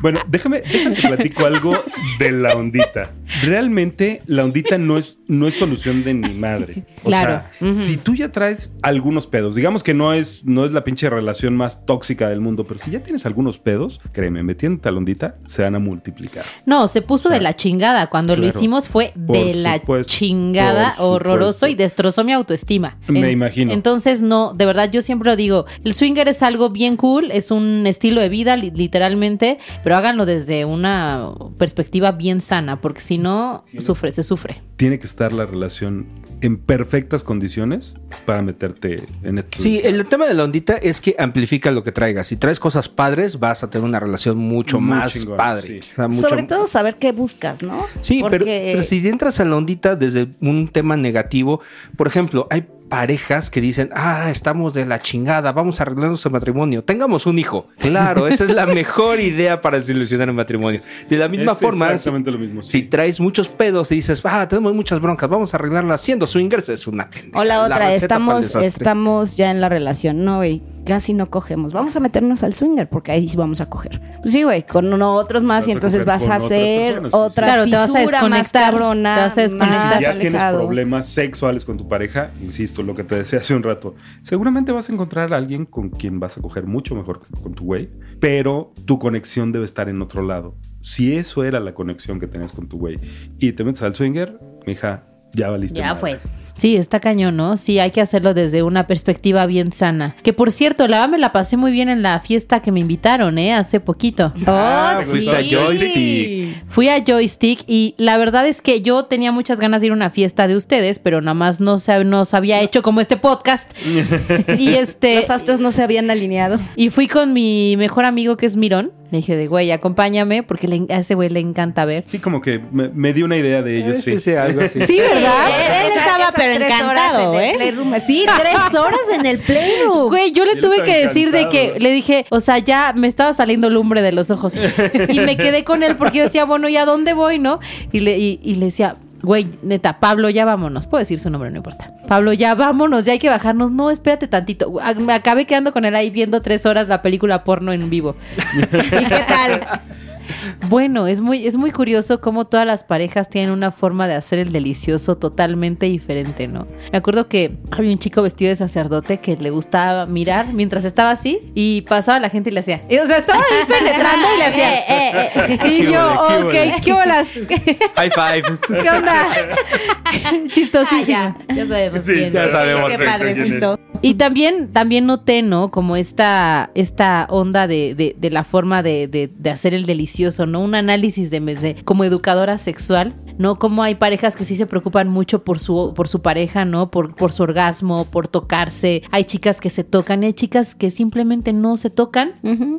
Bueno, déjame, déjame te platico algo de la ondita. Realmente la ondita no es, no es solución de ni madre. O Claro. sea, si tú ya traes algunos pedos, digamos que no es, no es la pinche relación más tóxica del mundo, pero si ya tienes algunos pedos, créeme, metiéndote a se van a multiplicar. No, se puso de la chingada. Cuando lo hicimos fue Por de la supuesto, chingada, por horroroso supuesto. y destrozó mi autoestima. Me imagino. Entonces, no, de verdad, yo siempre lo digo, el swinger es algo bien cool, es un estilo de vida, li- literalmente, pero háganlo desde una perspectiva bien sana, porque si no, sufre, se sufre. Tiene que estar la relación en perfectas condiciones para meterte en esto. Sí, el tema de la ondita es que amplifica lo que traigas. Si traes cosas padres, vas a tener una relación mucho más padre. sí. O sea, mucho- Sobre todo saber qué buscas, ¿no? Sí, pero, Porque- pero si entras a la ondita desde un tema negativo, por ejemplo, hay parejas que dicen, ah, estamos de la chingada, vamos a arreglar nuestro matrimonio, tengamos un hijo. Claro, esa es la mejor idea para solucionar el matrimonio. De la misma Es forma, si, exactamente lo mismo. si traes muchos pedos y dices, ah, tenemos muchas broncas, vamos a arreglarlas siendo swingers, es una pendeja. O la otra, el estamos, estamos ya en la relación, no, güey, casi no cogemos. Vamos a meternos al swinger porque ahí sí vamos a coger. Pues sí, güey, con uno, otros más Vas y entonces vas a hacer personas, otra Claro, te vas a fisura más cabrona, te vas a desconectar. más si ya tienes alejado. problemas sexuales con tu pareja, insisto, lo que te decía hace un rato, seguramente vas a encontrar a alguien con quien vas a coger mucho mejor que con tu güey, pero tu conexión debe estar en otro lado. Si eso era la conexión que tenías con tu güey y te metes al swinger, mija, ya valiste. Ya madre. fue. Sí, está cañón, ¿no? Sí, hay que hacerlo desde una perspectiva bien sana. Que por cierto, la me la pasé muy bien en la fiesta que me invitaron, ¿eh? Hace poquito. Ah, Oh, fuiste a sí. Joystick. Fui a Joystick y la verdad es que yo tenía muchas ganas de ir a una fiesta de ustedes, pero nada más no se nos había hecho como este podcast. y este Los astros no se habían alineado. y fui con mi mejor amigo que es Mirón. Le dije de güey, acompáñame porque le- a ese güey le encanta ver. Sí, como que me, me dio una idea de ellos. Eh, sí. sí, sí, algo así. Sí, ¿verdad? Él, él estaba pero encantado, en el ¿eh? Playroom, Sí, tres horas en el Playroom. Güey, yo le Él tuve que decir de que le dije, o sea, ya me estaba saliendo lumbre de los ojos. y me quedé con él porque yo decía, bueno, ¿y a dónde voy, no? Y le, y, y le decía, güey, neta, Pablo, ya vámonos. Puedo decir su nombre, no importa. Pablo, ya vámonos, ya hay que bajarnos. No, espérate tantito. Me acabé quedando con él ahí viendo tres horas la película porno en vivo. ¿Y qué tal? Bueno, es muy, es muy curioso cómo todas las parejas tienen una forma de hacer el delicioso totalmente diferente, ¿no? Me acuerdo que había un chico vestido de sacerdote que le gustaba mirar mientras estaba así y pasaba la gente y le hacía. y, o sea, estaba ahí penetrando y le hacía. Eh, eh, eh. Y Qué yo, ok, ¿qué olas? High five. ¿Qué onda? Ah, Chistosísimo. ya, ya sabemos Sí, quién. ya sabemos Qué quién es. padrecito. Y también, también noté, ¿no? Como esta, esta onda de, de- de la forma de, de- hacer el delicioso, ¿no? Un análisis de, de- como educadora sexual, ¿no? Como hay parejas que sí se preocupan mucho por su, por su pareja, ¿no? Por, por su orgasmo, por tocarse. Hay chicas que se tocan, y hay chicas que simplemente no se tocan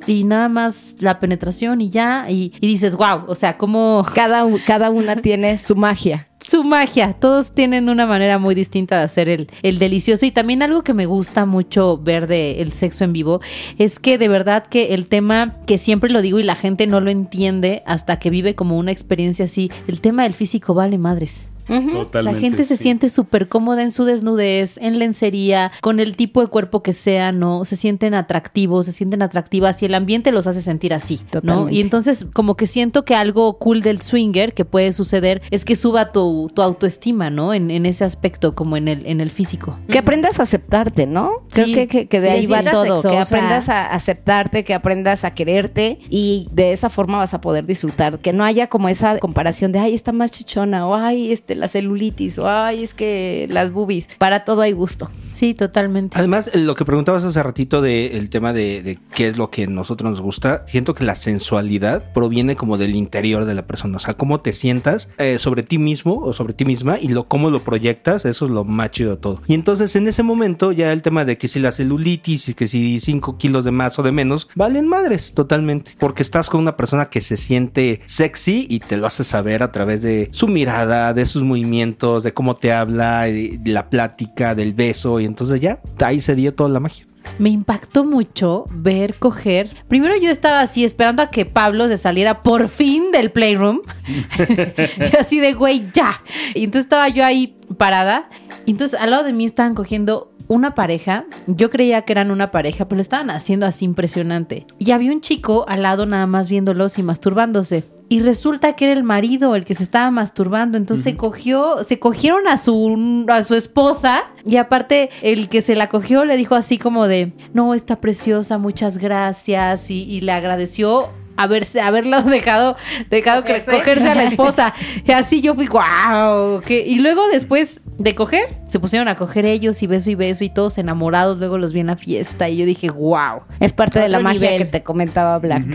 y nada más la penetración y ya. Y, y dices, wow, o sea, como Cada, cada una tiene su magia. Su magia. Todos tienen una manera muy distinta de hacer el, el delicioso. Y también algo que me gusta mucho ver de el sexo en vivo es que de verdad que el tema, que siempre lo digo y la gente no lo entiende hasta que vive como una experiencia así, el tema del físico vale madres. Totalmente. La gente se sí. siente súper cómoda en su desnudez, en lencería, con el tipo de cuerpo que sea, ¿no? Se sienten atractivos, se sienten atractivas y el ambiente los hace sentir así, ¿no? Y entonces como que siento que algo cool del swinger que puede suceder es que suba tu, tu autoestima, ¿no? En, en ese aspecto, como en el, en el físico. Que aprendas a aceptarte, ¿no? Creo que, que- que de Sí, ahí va todo. Que aprendas a aceptarte, que aprendas a quererte y de esa forma vas a poder disfrutar. Que no haya como esa comparación de, ay, está más chichona o ay, este la celulitis o ay, es que las boobies. Para todo hay gusto. Sí, totalmente. Además, lo que preguntabas hace ratito del tema de, de qué es lo que a nosotros nos gusta, siento que la sensualidad proviene como del interior de la persona, o sea, cómo te sientas eh, sobre ti mismo o sobre ti misma y lo cómo lo proyectas, eso es lo más chido de todo. Y entonces en ese momento ya el tema de que si la celulitis y que si 5 kilos de más o de menos, valen madres totalmente, porque estás con una persona que se siente sexy y te lo hace saber a través de su mirada, de sus movimientos, de cómo te habla, de la plática, del beso y entonces ya ahí se dio toda la magia. Me impactó mucho ver coger. Primero yo estaba así esperando a que Pablo se saliera por fin del playroom. Y así de, güey, ya. Y entonces estaba yo ahí parada. Y entonces al lado de mí estaban cogiendo una pareja. Yo creía que eran una pareja, pero lo estaban haciendo así impresionante. Y había un chico al lado nada más viéndolos y masturbándose. Y resulta que era el marido el que se estaba masturbando. Entonces se cogió, se cogieron a su, a su esposa. Y aparte, el que se la cogió le dijo así como de, no, está preciosa, muchas gracias. Y, y le agradeció haberse, haberlo dejado, dejado que Cogerse. a la esposa. Y así yo fui, wow. Y luego después de coger, se pusieron a coger ellos y beso y beso y todos enamorados. Luego los vi en la fiesta y yo dije, wow. Es parte de la magia nivel. que te comentaba Black.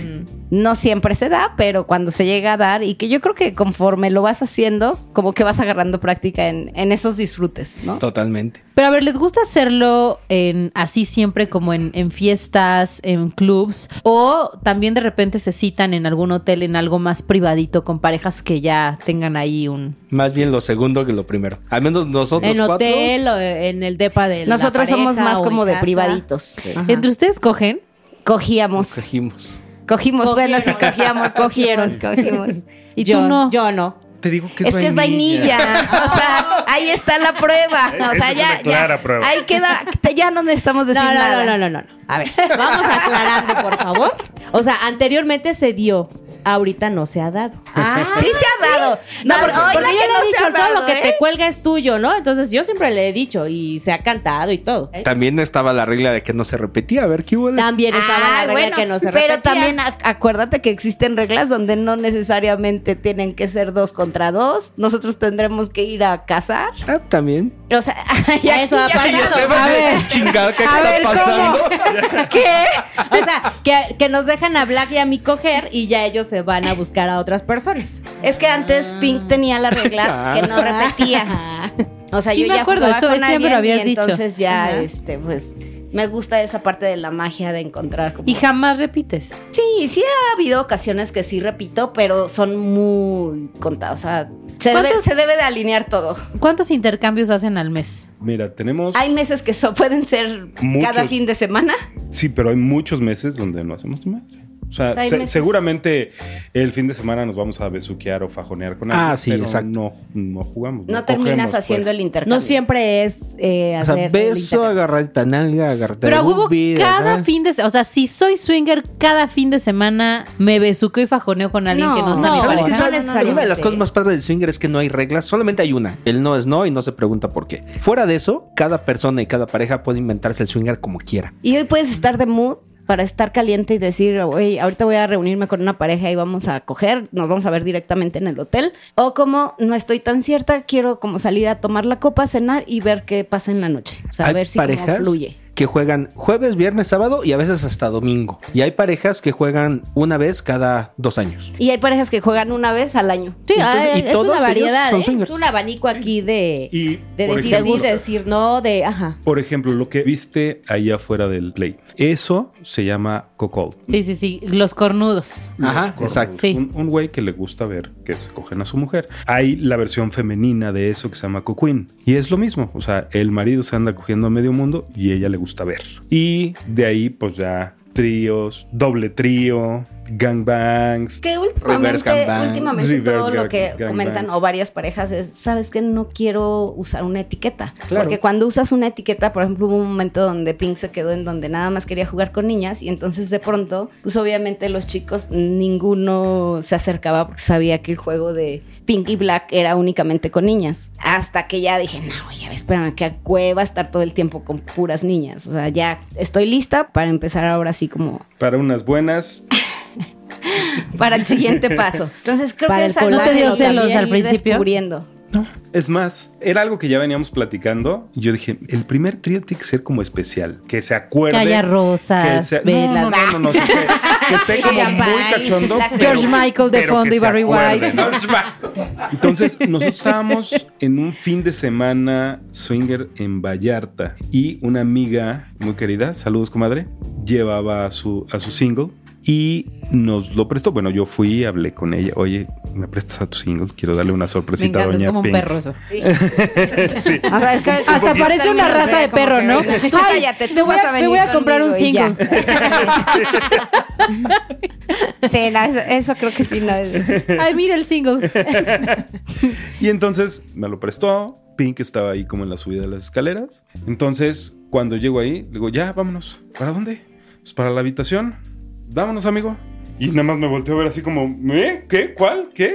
No siempre se da, pero cuando se llega a dar y que yo creo que conforme lo vas haciendo, como que vas agarrando práctica en, en esos disfrutes, ¿no? Totalmente. Pero a ver, ¿les gusta hacerlo en así siempre como en, en fiestas, en clubs? O también de repente se citan en algún hotel, en algo más privadito, con parejas que ya tengan ahí un... Más bien lo segundo que lo primero. Al menos nosotros En cuatro. hotel o en el depa de la Nosotros somos más como de casa. privaditos. ¿Entre ustedes cogen? Cogíamos. Cogimos. Cogimos, bueno, sí, cogíamos, cogieron, cogimos. ¿Y yo tú no? Yo no. Te digo que es, Es que es vainilla. O sea, ahí está la prueba. O sea, es ya, una clara ya. prueba. Ahí queda, ya no necesitamos decir No, no, nada. no, no, no, no. A ver, vamos aclarando, por favor. O sea, anteriormente se dio. Ahorita no se ha dado. Ah, sí se ha dado. No, Ah, porque, porque yo le he dicho, todo lo que ¿eh? te cuelga es tuyo, ¿no? Entonces yo siempre le he dicho y se ha cantado y todo. También estaba la regla de que no se repetía. A ver, ¿qué hubo? También estaba Ah, la regla bueno, que no se pero repetía. también ac- acuérdate que existen reglas donde no necesariamente tienen que ser dos contra dos. Nosotros tendremos que ir a cazar. Ah, también. O sea, Ya eso ha pasado. Y Esteban A ver. chingada, ¿qué A está ver, ¿cómo? pasando? ¿Qué? O sea, que, que nos dejan a Black y a mí coger y ya ellos se van a buscar a otras personas. Es que antes Pink tenía la regla que no repetía. O sea, Sí yo me ya acuerdo, jugaba esto con siempre lo habías y dicho. entonces ya, Ajá. este, pues, me gusta esa parte de la magia de encontrar. como- Y jamás repites. Sí, sí ha habido ocasiones que sí repito, pero son muy contadas. O sea, se debe, ¿Cuántos- se debe de alinear todo. ¿Cuántos intercambios hacen al mes? Mira, tenemos. Hay meses que so- pueden ser Muchos. cada fin de semana. Sí, pero hay muchos meses donde no hacemos madre. O sea, O sea, hay se- meses- seguramente el fin de semana nos vamos a besuquear o fajonear con Ah, alguien, sí, pero exacto. No, no jugamos. No terminas cogemos, haciendo pues. el intercambio. No siempre es eh, O sea, beso, agarrar el nalga, agarrar Pero boobie, cada fin de semana, o sea, si soy swinger, cada fin de semana me besuqueo y fajoneo con alguien No, que no sea no, ¿Sabes qué? Una de las cosas más padres del swinger es que no hay reglas, solamente hay una. El no es no y no se pregunta por qué. Fuera de eso, cada persona y cada pareja puede inventarse el swinger como quiera. Y hoy puedes estar de mood para estar caliente y decir, oye, ahorita voy a reunirme con una pareja y vamos a coger, nos vamos a ver directamente en el hotel. O como no estoy tan cierta, quiero como salir a tomar la copa, cenar y ver qué pasa en la noche. O sea, a ver si como parejas fluye. Que juegan jueves, viernes, sábado y a veces hasta domingo. Y hay parejas que juegan una vez cada dos años. Y hay parejas que juegan una vez al año. Sí, Entonces, y es todos una variedad, son ¿eh? es un abanico aquí de, Y, de decir ejemplo, sí, de decir no, de ajá. Por ejemplo, lo que viste ahí afuera del play. Eso se llama cocol. Sí, sí, sí, los cornudos. Ajá, exacto. Sí. Un, un güey que le gusta ver que se cogen a su mujer. Hay la versión femenina de eso que se llama coqueen. Y es lo mismo. O sea, el marido se anda cogiendo a medio mundo y ella le gusta ver. Y de ahí, pues ya tríos, doble trío, gangbangs. Que últimamente, Reverse últimamente Reverse todo lo gang- que gangbangs. comentan o varias parejas es, sabes que no quiero usar una etiqueta. Claro. Porque cuando usas una etiqueta, por ejemplo, hubo un momento donde Pink se quedó en donde nada más quería jugar con niñas y entonces de pronto, pues obviamente los chicos, ninguno se acercaba porque sabía que el juego de Pink y Black era únicamente con niñas. Hasta que ya dije, no, güey, ya ves, espérame, que cueva estar todo el tiempo con puras niñas. O sea, ya estoy lista para empezar ahora sí como Para unas buenas, para el siguiente paso. Entonces creo Para que el es algo ¿No te dio que celos al principio? descubriendo. No. Es más, era algo que ya veníamos platicando. Y yo dije, el primer trío tiene que ser como especial. Que se acuerde. Que haya que rosas, sea- velas. No, no, no, no, que, esté- que esté como muy cachondo. pero- George Michael de fondo que y Barry White. ¿no? Entonces, nosotros estábamos en un fin de semana swinger en Vallarta y una amiga muy querida, saludos comadre, llevaba a su, a su single y nos lo prestó. Bueno, yo fui, hablé con ella, oye, ¿me prestas a tu single? Quiero darle una Me sorpresita a encanta, es Doña como un Pink". perro eso. Sí. O sea, es que- Hasta parece una raza de perro, ¿no? Tú cállate, tú me voy vas a- a me venir voy a comprar un single. Sí, no, eso, eso creo que sí no es. Ay, mira el single. Y entonces me lo prestó. Pink estaba ahí como en la subida de las escaleras. Entonces, cuando llego ahí, le digo, ya, vámonos. ¿Para dónde? Pues para la habitación. Vámonos, amigo. Y nada más me volteó a ver así como, ¿eh? ¿Qué? ¿Cuál? ¿Qué?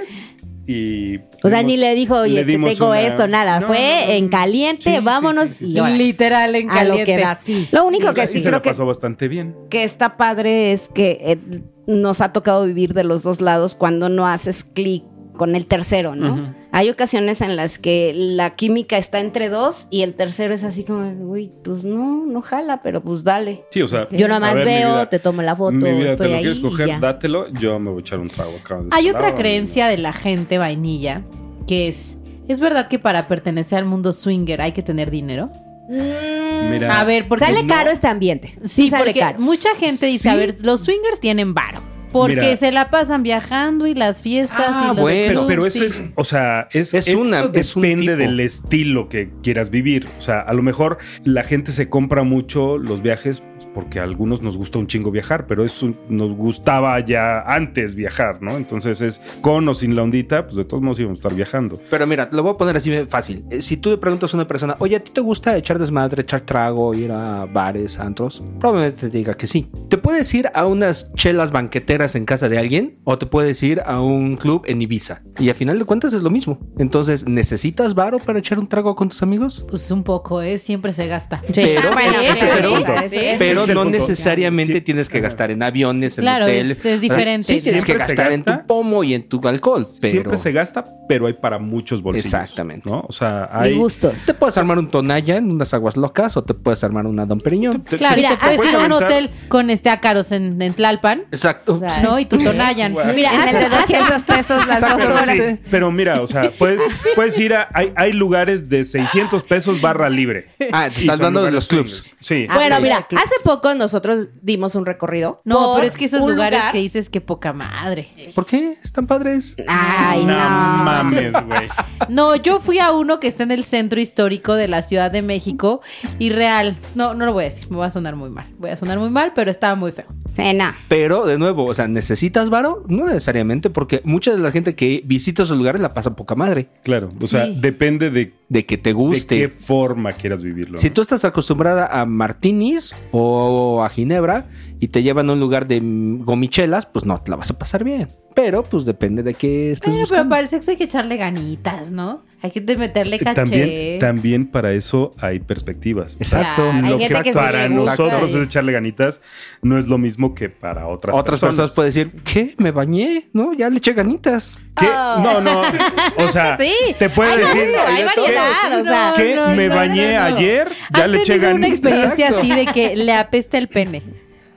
Y. O sea, ni le dijo, oye, te dimos tengo una- esto, nada. No, Fue no, no, en caliente, Sí, vámonos sí, sí, y sí. órale. Literal en a lo caliente. que da, sí. Lo único que sí y se creo la que, pasó bastante bien. que está padre es que eh, nos ha tocado vivir de los dos lados cuando no haces clic con el tercero, ¿no? Hay ocasiones en las que la química está entre dos y el tercero es así como, uy, pues no, no jala, pero pues dale. Sí, o sea. Yo nada más ver, veo, vida, te tomo la foto, Mi vida, estoy te lo ahí quieres coger, dátelo. Yo me voy a echar un trago acá. de Hay este otra lado, creencia de la gente vainilla que es, ¿es verdad que para pertenecer al mundo swinger hay que tener dinero? Mm, Mira, A ver, porque sale no- caro este ambiente. Sí, sale porque caro. mucha gente dice, Sí. a ver, los swingers tienen varo. Porque Mira. se la pasan viajando y las fiestas Ah, y los bueno, Pero, eso es, o sea, es, Es eso una- es depende del estilo que quieras vivir. O sea, a lo mejor la gente se compra mucho los viajes porque a algunos nos gusta un chingo viajar, pero eso nos gustaba ya antes viajar, ¿no? Entonces es con o sin la ondita, pues de todos modos íbamos a estar viajando. Pero mira, lo voy a poner así fácil. Eh, Si tú le preguntas a una persona, oye, ¿a ti te gusta echar desmadre, echar trago, ir a bares, antros? Probablemente te diga que sí. Te puedes ir a unas chelas banqueteras en casa de alguien o te puedes ir a un club en Ibiza. Y a final de cuentas es lo mismo. Entonces, ¿necesitas varo para echar un trago con tus amigos? Pues un poco, ¿eh? Siempre se gasta. Sí. Pero, bueno, ese no necesariamente Sí. tienes que gastar en aviones, en Claro, hotel. es- es diferente. Sí, tienes que Siempre gastar en tu pomo y en tu alcohol. Pero Siempre se gasta, pero hay para muchos bolsillos. Exactamente. ¿no? O sea, hay... gustos. te puedes armar un Tonaya en unas aguas locas o te puedes armar una Don Periñón. Claro, te- y te Mira, puedes puedes ir a un hotel con este ácaros en, en Tlalpan, Exacto. Exacto. ¿No? Y tu Tonayan. Mira, En el hace, de 200 pesos las dos horas. sí. Pero mira, o sea, puedes, puedes ir a. Hay, hay lugares de 600 pesos barra libre. Ah, te estás hablando de los clubs. Sí. Ah, Bueno, sí, mira, hace poco nosotros dimos un recorrido. No, por pero es que esos lugares lugar- que dices que poca madre. ¿Por qué? ¿Están padres? Ay, no no. mames, güey. No, yo fui a uno que está en el centro histórico de la Ciudad de México y real. No, no lo voy a decir, me va a sonar muy mal. Voy a sonar muy mal, pero estaba muy feo. No. Pero, de nuevo, o sea, ¿necesitas varo? No necesariamente, porque mucha de la gente que visita esos lugares la pasa poca madre. Claro, o sea, Sí. depende de, De que te de guste. qué forma quieras vivirlo. Si ¿no? tú estás acostumbrada a martinis o a ginebra y te llevan a un lugar de gomichelas, pues no, te la vas a pasar bien. Pero, pues depende de qué estés Pero, para el sexo hay que echarle ganitas, ¿no? Hay que de- meterle Eh, caché. También, también para eso hay perspectivas. Exacto. Claro. Lo que para nosotros es echarle ganitas no es lo mismo que para otras, Otras personas pueden decir, ¿qué? ¿Me bañé? No, ya le eché ganitas. ¿Qué? Ah. No, no. O sea, Sí, te puede hay decir mucho, hay variedad, o sea. No, no, me no, bañé no, no. ayer, ya ¿Han le eché tenido una ganitas. experiencia Exacto. así de que le apesta el pene.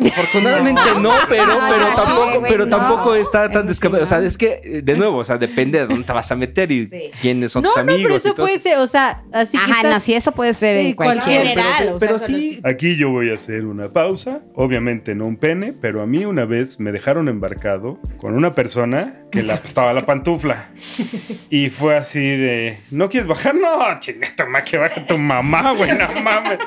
Afortunadamente no, pero, pero No, tampoco, pero no. tampoco está tan descabellado. O sea, no. es que, de nuevo, o sea, depende de dónde te vas a meter y Sí. quiénes son No, tus no, amigos. pero y eso todo. puede ser, o sea, así que Ajá, no, sí, eso puede ser Sí, en cualquier. pero- pero sí. Aquí yo voy a hacer una pausa. Obviamente no un pene, pero a mí una vez me dejaron embarcado con una persona que la apestaba la pantufla. Y fue así de, ¿no quieres bajar? No, chingada, más que baja tu mamá, güey, no mames.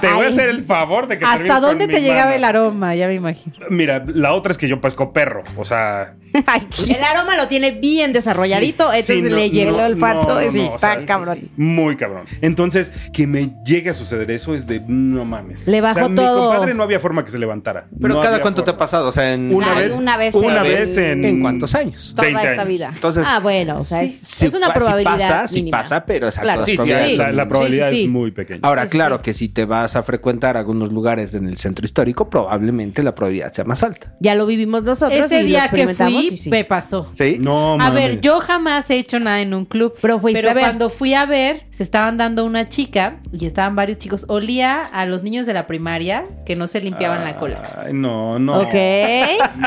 Te voy a hacer el favor de que ¿Hasta dónde con te mi llegaba mano. el aroma? Ya me imagino. Mira, la otra es que yo pesco perro. O sea, Ay, El aroma lo tiene bien desarrolladito, Sí, entonces sí, no, le el llegó. no, olfato no, es no, o sea, está sí, cabrón. muy cabrón. Entonces, que me llegue a suceder eso es de, no mames. Le bajó O sea, Mi todo. compadre no había forma que se levantara. Pero No cada cuánto te ha pasado, o sea, en Una Ay, vez. una vez Una en- vez en. ¿En cuántos años? Toda 20 esta años. vida. Entonces, Ah, bueno, o sea, es, sí es una sí probabilidad pasa, sí mínima. pasa, pero es Claro. Sí, sí, la, probabilidad Sí, sí, sí. es muy pequeña. Ahora, Sí, sí, claro sí. que si te vas a frecuentar algunos lugares en el centro histórico, probablemente la probabilidad sea más alta. Ya lo vivimos nosotros Ese y lo día que fui, y sí. me pasó. ¿Sí? No, A ver, yo jamás he hecho nada en un club. Pero fuiste a ver. cuando fui a ver, se estaban dando una chica y estaban varios chicos. Olía a los niños de la primaria que no se limpiaban la cola. Ay, no, no. Ok.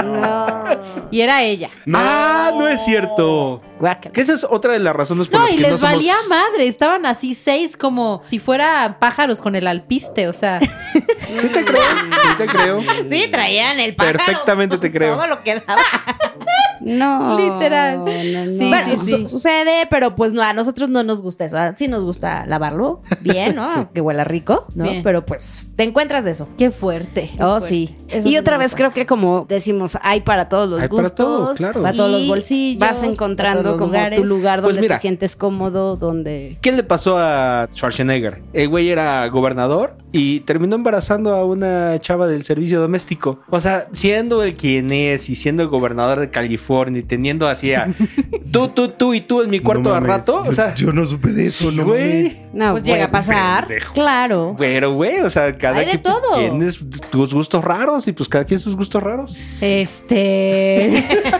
no. Y era ella. No. Ah, no es cierto. Guácala. Que esa es otra de las razones por No, las y que les no somos... valía madre. Estaban así seis como si fuera pájaros con el alpiste. O sea, Sí te creo, sí te creo. Sí, traían el pájaro. Perfectamente te creo. Todo lo que daba. No. Literal. no, no. Sí, bueno, sí, su- sí. sucede, pero pues no, a nosotros no nos gusta eso. Ah, Sí nos gusta lavarlo bien, ¿no? Que huela rico, ¿no? Bien. Pero pues te encuentras de eso. qué fuerte. qué Oh, fuerte. sí. Eso y sí otra vez gusta. creo que como decimos, hay para todos los Hay para gustos. todo, claro. Para todos los bolsillos, Vas para encontrando como lugares. tu lugar Pues donde mira. te sientes cómodo, donde... ¿Qué le pasó a Schwarzenegger? El güey era gobernador y terminó embarazando a una chava del servicio doméstico. O sea, siendo el quien es y siendo el gobernador de California y teniendo así a tú, tú, tú y tú en mi cuarto No a rato. Yo, o sea, yo no supe de eso, sí, no güey. No, Pues llega a pasar. pendejo. Claro. Pero, güey, o sea, cada Hay de quien todo. tiene tus gustos raros y pues cada quien sus gustos raros. Este.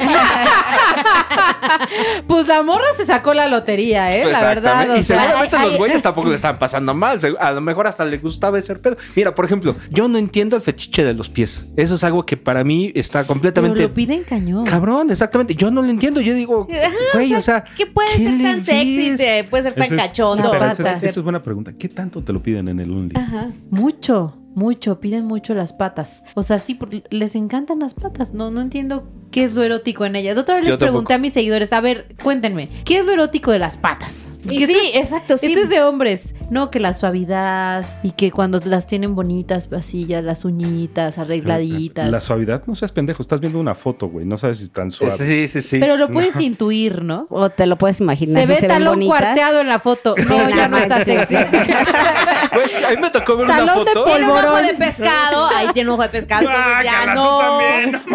pues la morra se sacó la lotería, ¿eh? La verdad. O y sea, seguramente los güeyes tampoco le estaban pasando mal. A lo mejor hasta le gustaba ese pedo. Mira, por ejemplo, yo no entiendo el fetiche de los pies. Eso es algo que para mí está pero completamente. lo piden cañón. Cabrón, exactamente. Yo no lo entiendo. Yo digo, güey, o sea. ¿Qué puede ¿qué ser tan sexy? te- puede ser tan es- cachondo. esa, es, esa es buena pregunta. ¿Qué tanto te lo piden en el Only? Ajá. Mucho, mucho, piden mucho las patas. O sea, sí, porque les encantan las patas. No, no entiendo qué es lo erótico en ellas. Otra vez Yo les pregunté tampoco. a mis seguidores, a ver, cuéntenme, ¿qué es lo erótico de las patas? Y sí, esto es- exacto, sí. Esto es de hombres, no que la suavidad y que cuando las tienen bonitas, así ya las uñitas arregladitas. La suavidad, no seas pendejo. Estás viendo una foto, güey. No sabes si es tan suave. Sí, sí, sí. Pero lo puedes intuir, ¿no? O te lo puedes imaginar. Se si ve ven talón cuarteado en la foto. No, ya no está sexy. Güey, a mí me tocó ver una Talón de foto. polvo. Ojo de pescado. Ahí tiene un ojo de pescado. Entonces ya no.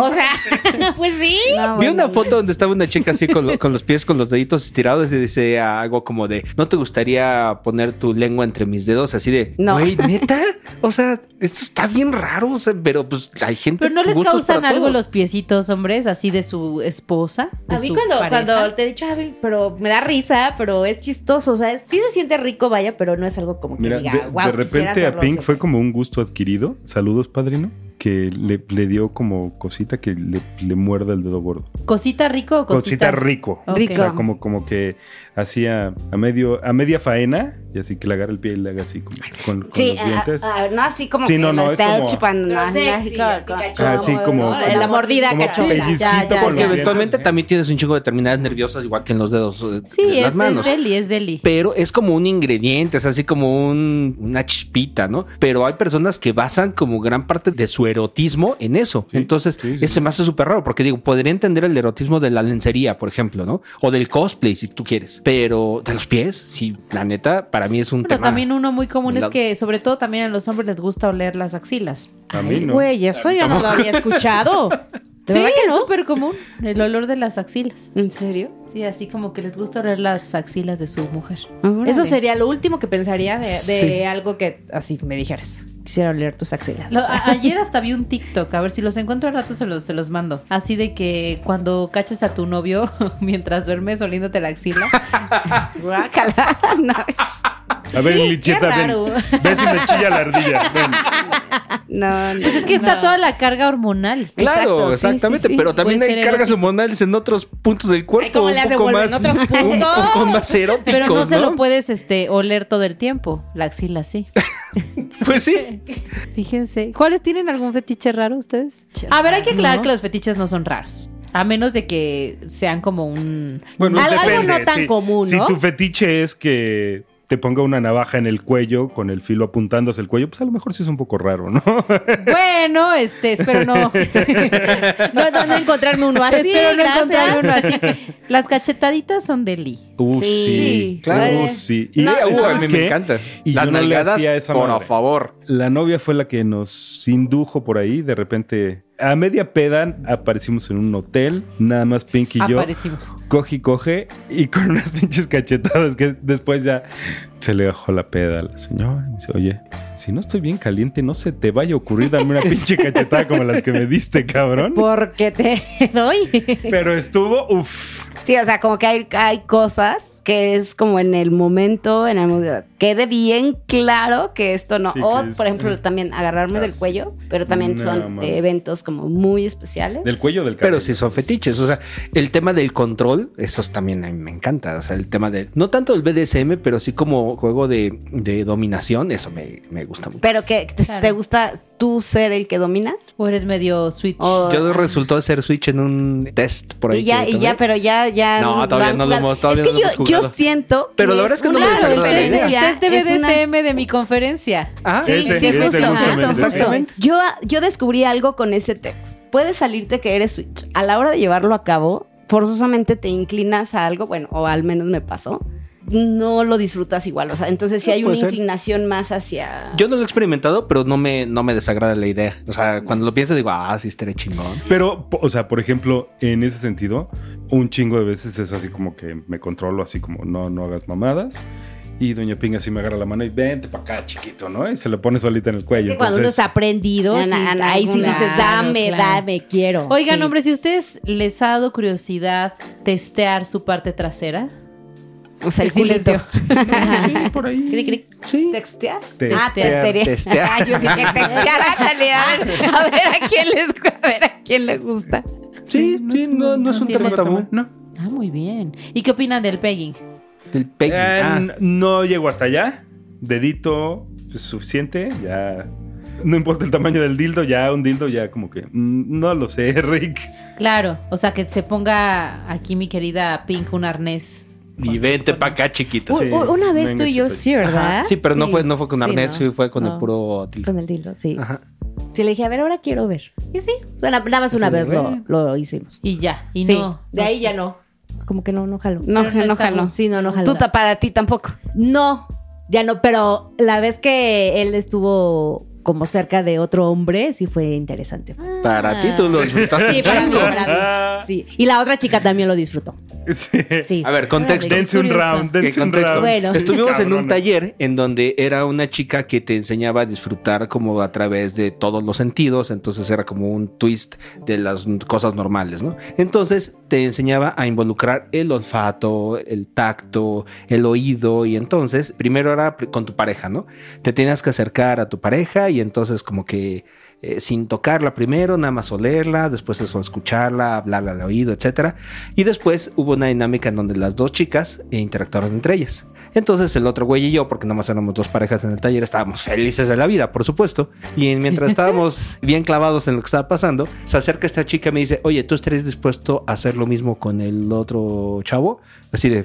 O sea, pues sí. No, Vi una foto donde estaba una chica así con, lo- con los pies, con los deditos estirados y dice algo como de, ¿no te gustaría poner tu lengua entre mis dedos? Así de, No. güey, neta. O sea, esto está bien raro, o sea, pero pues hay gente. Pero no les gustos causan para algo los piecitos, hombres, así de su esposa. de A mí su cuando, pareja? cuando te he dicho, pero me da risa, pero es chistoso. O sea, es- sí se siente rico, vaya, pero no es algo como que Mira, diga, de, wow, de repente a Pink así". fue como un gusto adquirido. Saludos, padrino. Que le, le dio como cosita que le, le muerda el dedo gordo. ¿Cosita rico o cosita? Cosita rico. Ok. Rico. O sea, como, como que hacía a medio, a media faena y así que le agarra el pie y le haga así como con, con Sí, los ah, dientes. ah, no así como Sí, que no, no, es está como- chupando. Pero no, sexy, así como- así como- cachondo, Ah. La mordida como cachonda. pellizquito Ya, ya, por ya. Porque eventualmente ¿eh? también tienes un chingo de terminales nerviosas, igual que en los dedos eh, Sí, de es, las manos. es deli, es deli. pero es como un ingrediente, es así como un- una chispita, ¿no? Pero hay personas que basan como gran parte de su erotismo en eso. Sí, Entonces, sí, sí. ese me hace súper raro, porque digo, podría entender el erotismo de la lencería, por ejemplo, ¿no? O del cosplay, si tú quieres. Pero de los pies, sí, la neta, para mí es un Pero tema. también uno muy común es que, sobre todo también a los hombres les gusta oler las axilas. A mí no. Güey, eso yo no lo había escuchado. ¿De Sí, es no? súper común. El olor de las axilas. ¿En serio? Sí, así como que les gusta oler las axilas de su mujer. Órale. Eso sería lo último que pensaría de, de Sí. algo que así me dijeras. Quisiera oler tus axilas. Lo- O sea, a- ayer hasta vi un TikTok, a ver si los encuentro al rato se los, se los mando. Así de que cuando caches a tu novio mientras duermes oliéndote la axila, Guácala. No, A ver, Licheta, ven. Ve si me chilla la ardilla. Ven. no, no. pues es que está toda la carga hormonal. Claro, Exacto, sí, exactamente, sí, sí. pero también hay cargas erótico. hormonales en otros puntos del cuerpo. Ay, ¿cómo un le hace poco volver más, en otros Un puntos? poco más eróticos, Pero no se lo puedes este, oler todo el tiempo, la axila sí. Pues sí. Fíjense. ¿Cuáles tienen algún fetiche raro ustedes? A ver, hay que aclarar No. que los fetiches no son raros. A menos de que sean como un... Bueno, Algo- no tan Si- común, ¿no? Si tu fetiche es que te ponga una navaja en el cuello con el filo apuntando hacia el cuello, pues a lo mejor sí es un poco raro, ¿no? Bueno, este, espero no. no, no, no encontrarme uno así, espero no gracias. encontrarme uno así. Las cachetaditas son de Lee. Uh, Sí, sí, claro. Uh, sí. Y No, uh, a ¿sabes mí qué? me encanta. Y Las nalgadas, por madre. favor. La novia fue la que nos indujo por ahí, de repente A media peda aparecimos en un hotel, nada más Pink y yo. Aparecimos. Coge y coge y con unas pinches cachetadas que después ya se le bajó la peda a la señora. Y dice, oye, si no estoy bien caliente, no se te vaya a ocurrir darme una pinche cachetada como las que me diste, cabrón. Porque te doy. Pero estuvo, uff. Sí, o sea, como que hay, hay cosas que es como en el momento, en el momento, quede bien claro que esto no. Sí, o, es- por ejemplo, también agarrarme del cuello, pero también No, son eh, eventos como muy especiales. Del cuello o del cabello. Pero sí son fetiches. O sea, el tema del control, esos también a mí me encanta. O sea, el tema de. No tanto el BDSM, pero sí como juego de, de dominación, eso me, me gusta mucho. Pero que te, Claro. te gusta tú ser el que domina. O eres medio switch. O- Yo resultó ser Switch en un test por ahí. y ya, y ya, pero ya, ya. No, todavía van no lo hemos- todavía Es que no lo yo, hemos yo jugado. siento. Pero la verdad es que no me desagrada la test, idea. el experiencia, test de una- BDSM de mi conferencia. Ah, Sí, Ese, sí, ese justo, justamente, justo. Yo, yo descubrí algo con ese text. Puede salirte que eres switch. A la hora de llevarlo a cabo, forzosamente te inclinas a algo, bueno, o al menos me pasó. No lo disfrutas igual. O sea, entonces si No, hay una ser. inclinación más hacia. Yo no lo he experimentado, pero no me, no me desagrada la idea. O sea, cuando lo pienso digo, ah, sí estaré chingón. Pero, o sea, por ejemplo, en ese sentido, un chingo de veces es así como que me controlo, así como no, no hagas mamadas. Y Doña Pinga así me agarra la mano y vente para acá, chiquito, ¿no? Y se le pone solita en el cuello. Que cuando uno está prendido, En- sí, en ahí sí dices, dame, Claro, dame, quiero. Oigan, Sí. hombre, si a ustedes les ha dado curiosidad testear su parte trasera. O sea, el culito. sí, por ahí. Cric, cric. Sí. ¿Textear? Ah, testear. Testear. Ah, yo dije testear, ándale, a ver, a ver a quién les, a ver a quién le gusta. Sí, sí, no, no es un tema tabú. No. Ah, muy bien. ¿Y qué opinan del pegging? Del pegging. Eh, Ah. No llego hasta allá. Dedito es suficiente. Ya. No importa el tamaño del dildo, ya un dildo, ya como que. mm, No lo sé, Rick. Claro, o sea, que se ponga aquí mi querida Pink un arnés. Y vente para acá, Sí. u- Una vez Venga, tú y yo, sí, ¿verdad? Ajá. Sí, pero no fue, no fue con Sí, arnés, ¿no? sí fue con el puro tildo. Con el dildo, sí. Ajá. Sí, le dije, a ver, ahora quiero ver. Y sí, o sea, na- nada más una Sí, vez lo, lo hicimos. Y ya, y sí, no. de ahí ya no. Como que no, no jalo. No, no bueno. Sí, no, no jalo. Tú para ti tampoco. No, ya no, pero la vez que él estuvo como cerca de otro hombre, sí fue interesante. Para ti tú lo disfrutaste. Sí, para mí, para mí. Sí. Y la otra chica también lo disfrutó. Sí. Sí. A ver, contexto. Dense un round, ¿Qué dense un contexto? round. Bueno. Estuvimos en un taller en donde era una chica que te enseñaba a disfrutar como a través de todos los sentidos, entonces era como un twist de las cosas normales, ¿no? Entonces te enseñaba a involucrar el olfato, el tacto, el oído y entonces primero era con tu pareja, ¿no? Te tenías que acercar a tu pareja y entonces como que eh, sin tocarla primero, nada más olerla, después eso escucharla, hablarla al oído, etcétera. Y después hubo una dinámica en donde las dos chicas eh, interactuaron entre ellas. Entonces el otro güey y yo, porque nada más éramos dos parejas en el taller, estábamos felices de la vida, por supuesto. Y mientras estábamos bien clavados en lo que estaba pasando, se acerca esta chica y me dice, oye, ¿tú estarías dispuesto a hacer lo mismo con el otro chavo? Así de,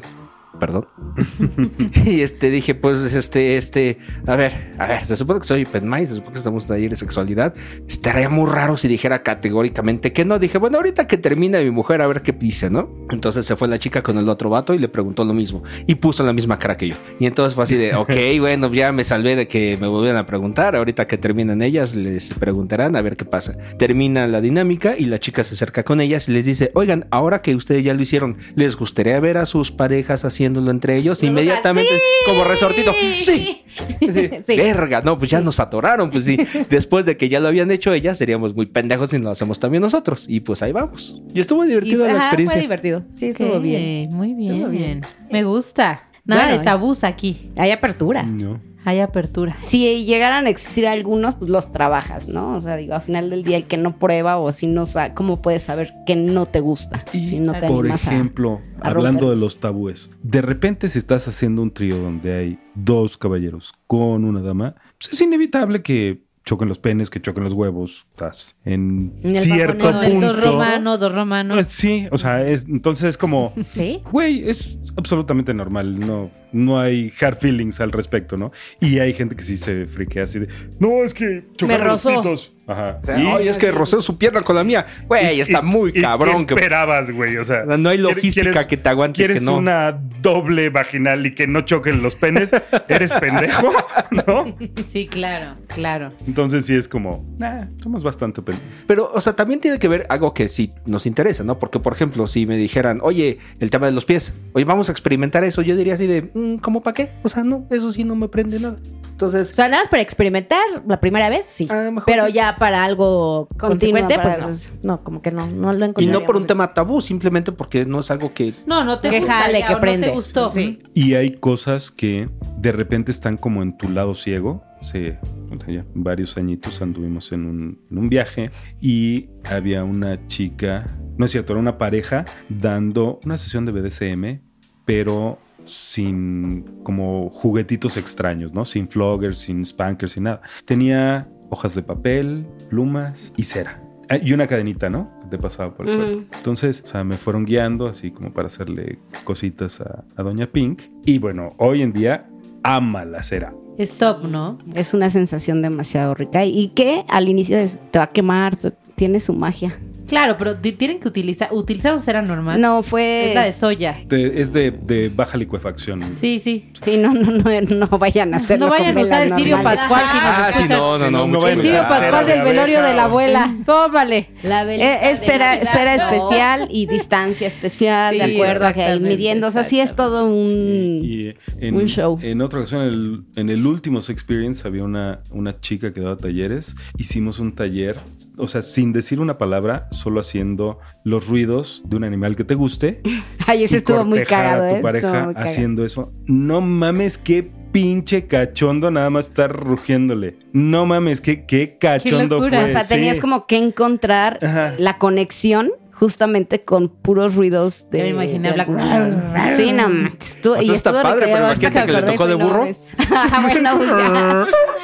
perdón. y este dije, pues, este, este, a ver, a ver, se supone que soy penmai, se supone que estamos en taller de sexualidad. Estaría muy raro si dijera categóricamente que no. Dije, bueno, ahorita que termine mi mujer, a ver qué dice, ¿no? Entonces se fue la chica con el otro vato y le preguntó lo mismo. Y puso la misma cara que yo. Y entonces fue así de, ok, bueno, ya me salvé de que me volvieran a preguntar. Ahorita que terminan ellas, les preguntarán a ver qué pasa. Termina la dinámica y la chica se acerca con ellas y les dice, oigan, ahora que ustedes ya lo hicieron, ¿les gustaría ver a sus parejas haciéndolo entre ellos? Inmediatamente, como resortito, sí. Sí. Sí. Verga, no, pues ya nos atoraron, pues sí. Después de que ya lo habían hecho ellas, seríamos muy pendejos si no lo hacemos también nosotros. Y pues ahí vamos. Y estuvo divertido la ajá, experiencia. fue divertido. Sí, estuvo bien. Muy bien. Estuvo bien. Me gusta. Nada Bueno, de tabús aquí. Hay apertura. No. Hay apertura. Si llegaran a existir algunos, pues los trabajas, ¿no? O sea, digo, al final del día, el que no prueba o si no sabe, ¿cómo puedes saber que no te gusta? Y, si no te por a- ejemplo, a hablando de los tabúes, de repente si estás haciendo un trío donde hay dos caballeros con una dama, pues es inevitable que choquen los penes, que choquen los huevos, estás en cierto el dos punto. romano, dos romano. Pues sí, o sea, es entonces es como, Sí. güey, es absolutamente normal, no no hay hard feelings al respecto, ¿no? Y hay gente que sí se friquea así de, no, es que chocaron los rozó. pitos". Ajá. O sea, Oye, es que rocé su pierna con la mía. Güey, está y- muy y- cabrón. ¿Qué que- esperabas, güey? O sea, No hay ¿quieres- logística quieres- que te aguante ¿Quieres que no? una doble vaginal y que no choquen los penes? ¿Eres pendejo? ¿No? Sí, claro, claro. Entonces sí es como, nah, somos bastante pen- Pero, o sea, también tiene que ver algo que sí nos interesa, ¿no? Porque, por ejemplo, si me dijeran, oye, el tema de los pies, oye, vamos a experimentar eso, yo diría así de, "Mm, ¿cómo para qué? O sea, no, eso sí no me prende nada. Entonces, O sea, nada más para experimentar la primera vez, sí. Mejor Pero sí. ya para algo consecuente, para pues no. No, como que no, no lo y encontraría. no por un tema tabú, simplemente porque no es algo que... No, no te Que gusta jale, ya, que o no prende. te gustó. Sí. Y hay cosas que de repente están como en tu lado ciego. Hace ya varios añitos anduvimos en un, en un viaje y había una chica, no es cierto, era una pareja dando una sesión de BDSM, pero sin como juguetitos extraños, ¿no? Sin floggers, sin spankers, sin nada. Tenía hojas de papel, plumas y cera. Ah, Y una cadenita, ¿no? Te pasaba por el suelo. Entonces, o sea, me fueron guiando así como para hacerle cositas a, a Doña Pink. Y bueno, hoy en día ama la cera. Stop, ¿no? Es una sensación demasiado rica y que al inicio es- te va a quemar, tiene su magia. Claro, pero ti- tienen que utilizar, utilizar cera normal. No, fue... Es la de soya. De- es de, de baja licuefacción. Sí, sí. Sí, no, no, no, no vayan a hacerlo No vayan a usar el normales. Pascual si nos Ah, sí, escuchan. no, no, Sí, no. El cuidado. Pascual del de velorio de la abuela. Tómale. La velita Es, de cera, cera especial y distancia especial, Sí, de acuerdo a que midiendo. O sea, sí es todo un... Y en, Un show. En otra ocasión, en el, en el último Experience, había una, una chica que daba talleres. Hicimos un taller, o sea, sin decir una palabra, solo haciendo los ruidos de un animal que te guste. Ay, ese y estuvo muy cagado, a ¿eh? tu pareja muy haciendo eso. No mames, qué pinche cachondo nada más estar rugiéndole. No mames, qué, qué cachondo locura. fue. O sea, tenías sí. como que encontrar Ajá. la conexión justamente con puros ruidos de... Ya me imaginé de- hablar- Sí, no, manches, estuvo- O sea, y está padre, pero imagínate que le tocó de burro. Ah, bueno, pues.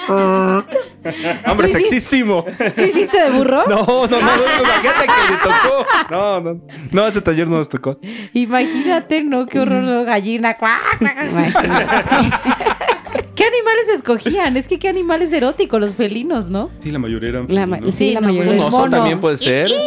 Hombre, ¿Tú sexísimo. ¿Qué hiciste de burro? No, no, no, no, imagínate que le tocó. No, no, no, ese taller no nos tocó. Imagínate, ¿no? Qué horror, ¿no? gallina. ¿Qué animales escogían? Es que qué animales eróticos, los felinos, ¿no? Sí, la mayoría eran La ma- sí, la no, mayoría. Un oso mono. también puede ser. Fel-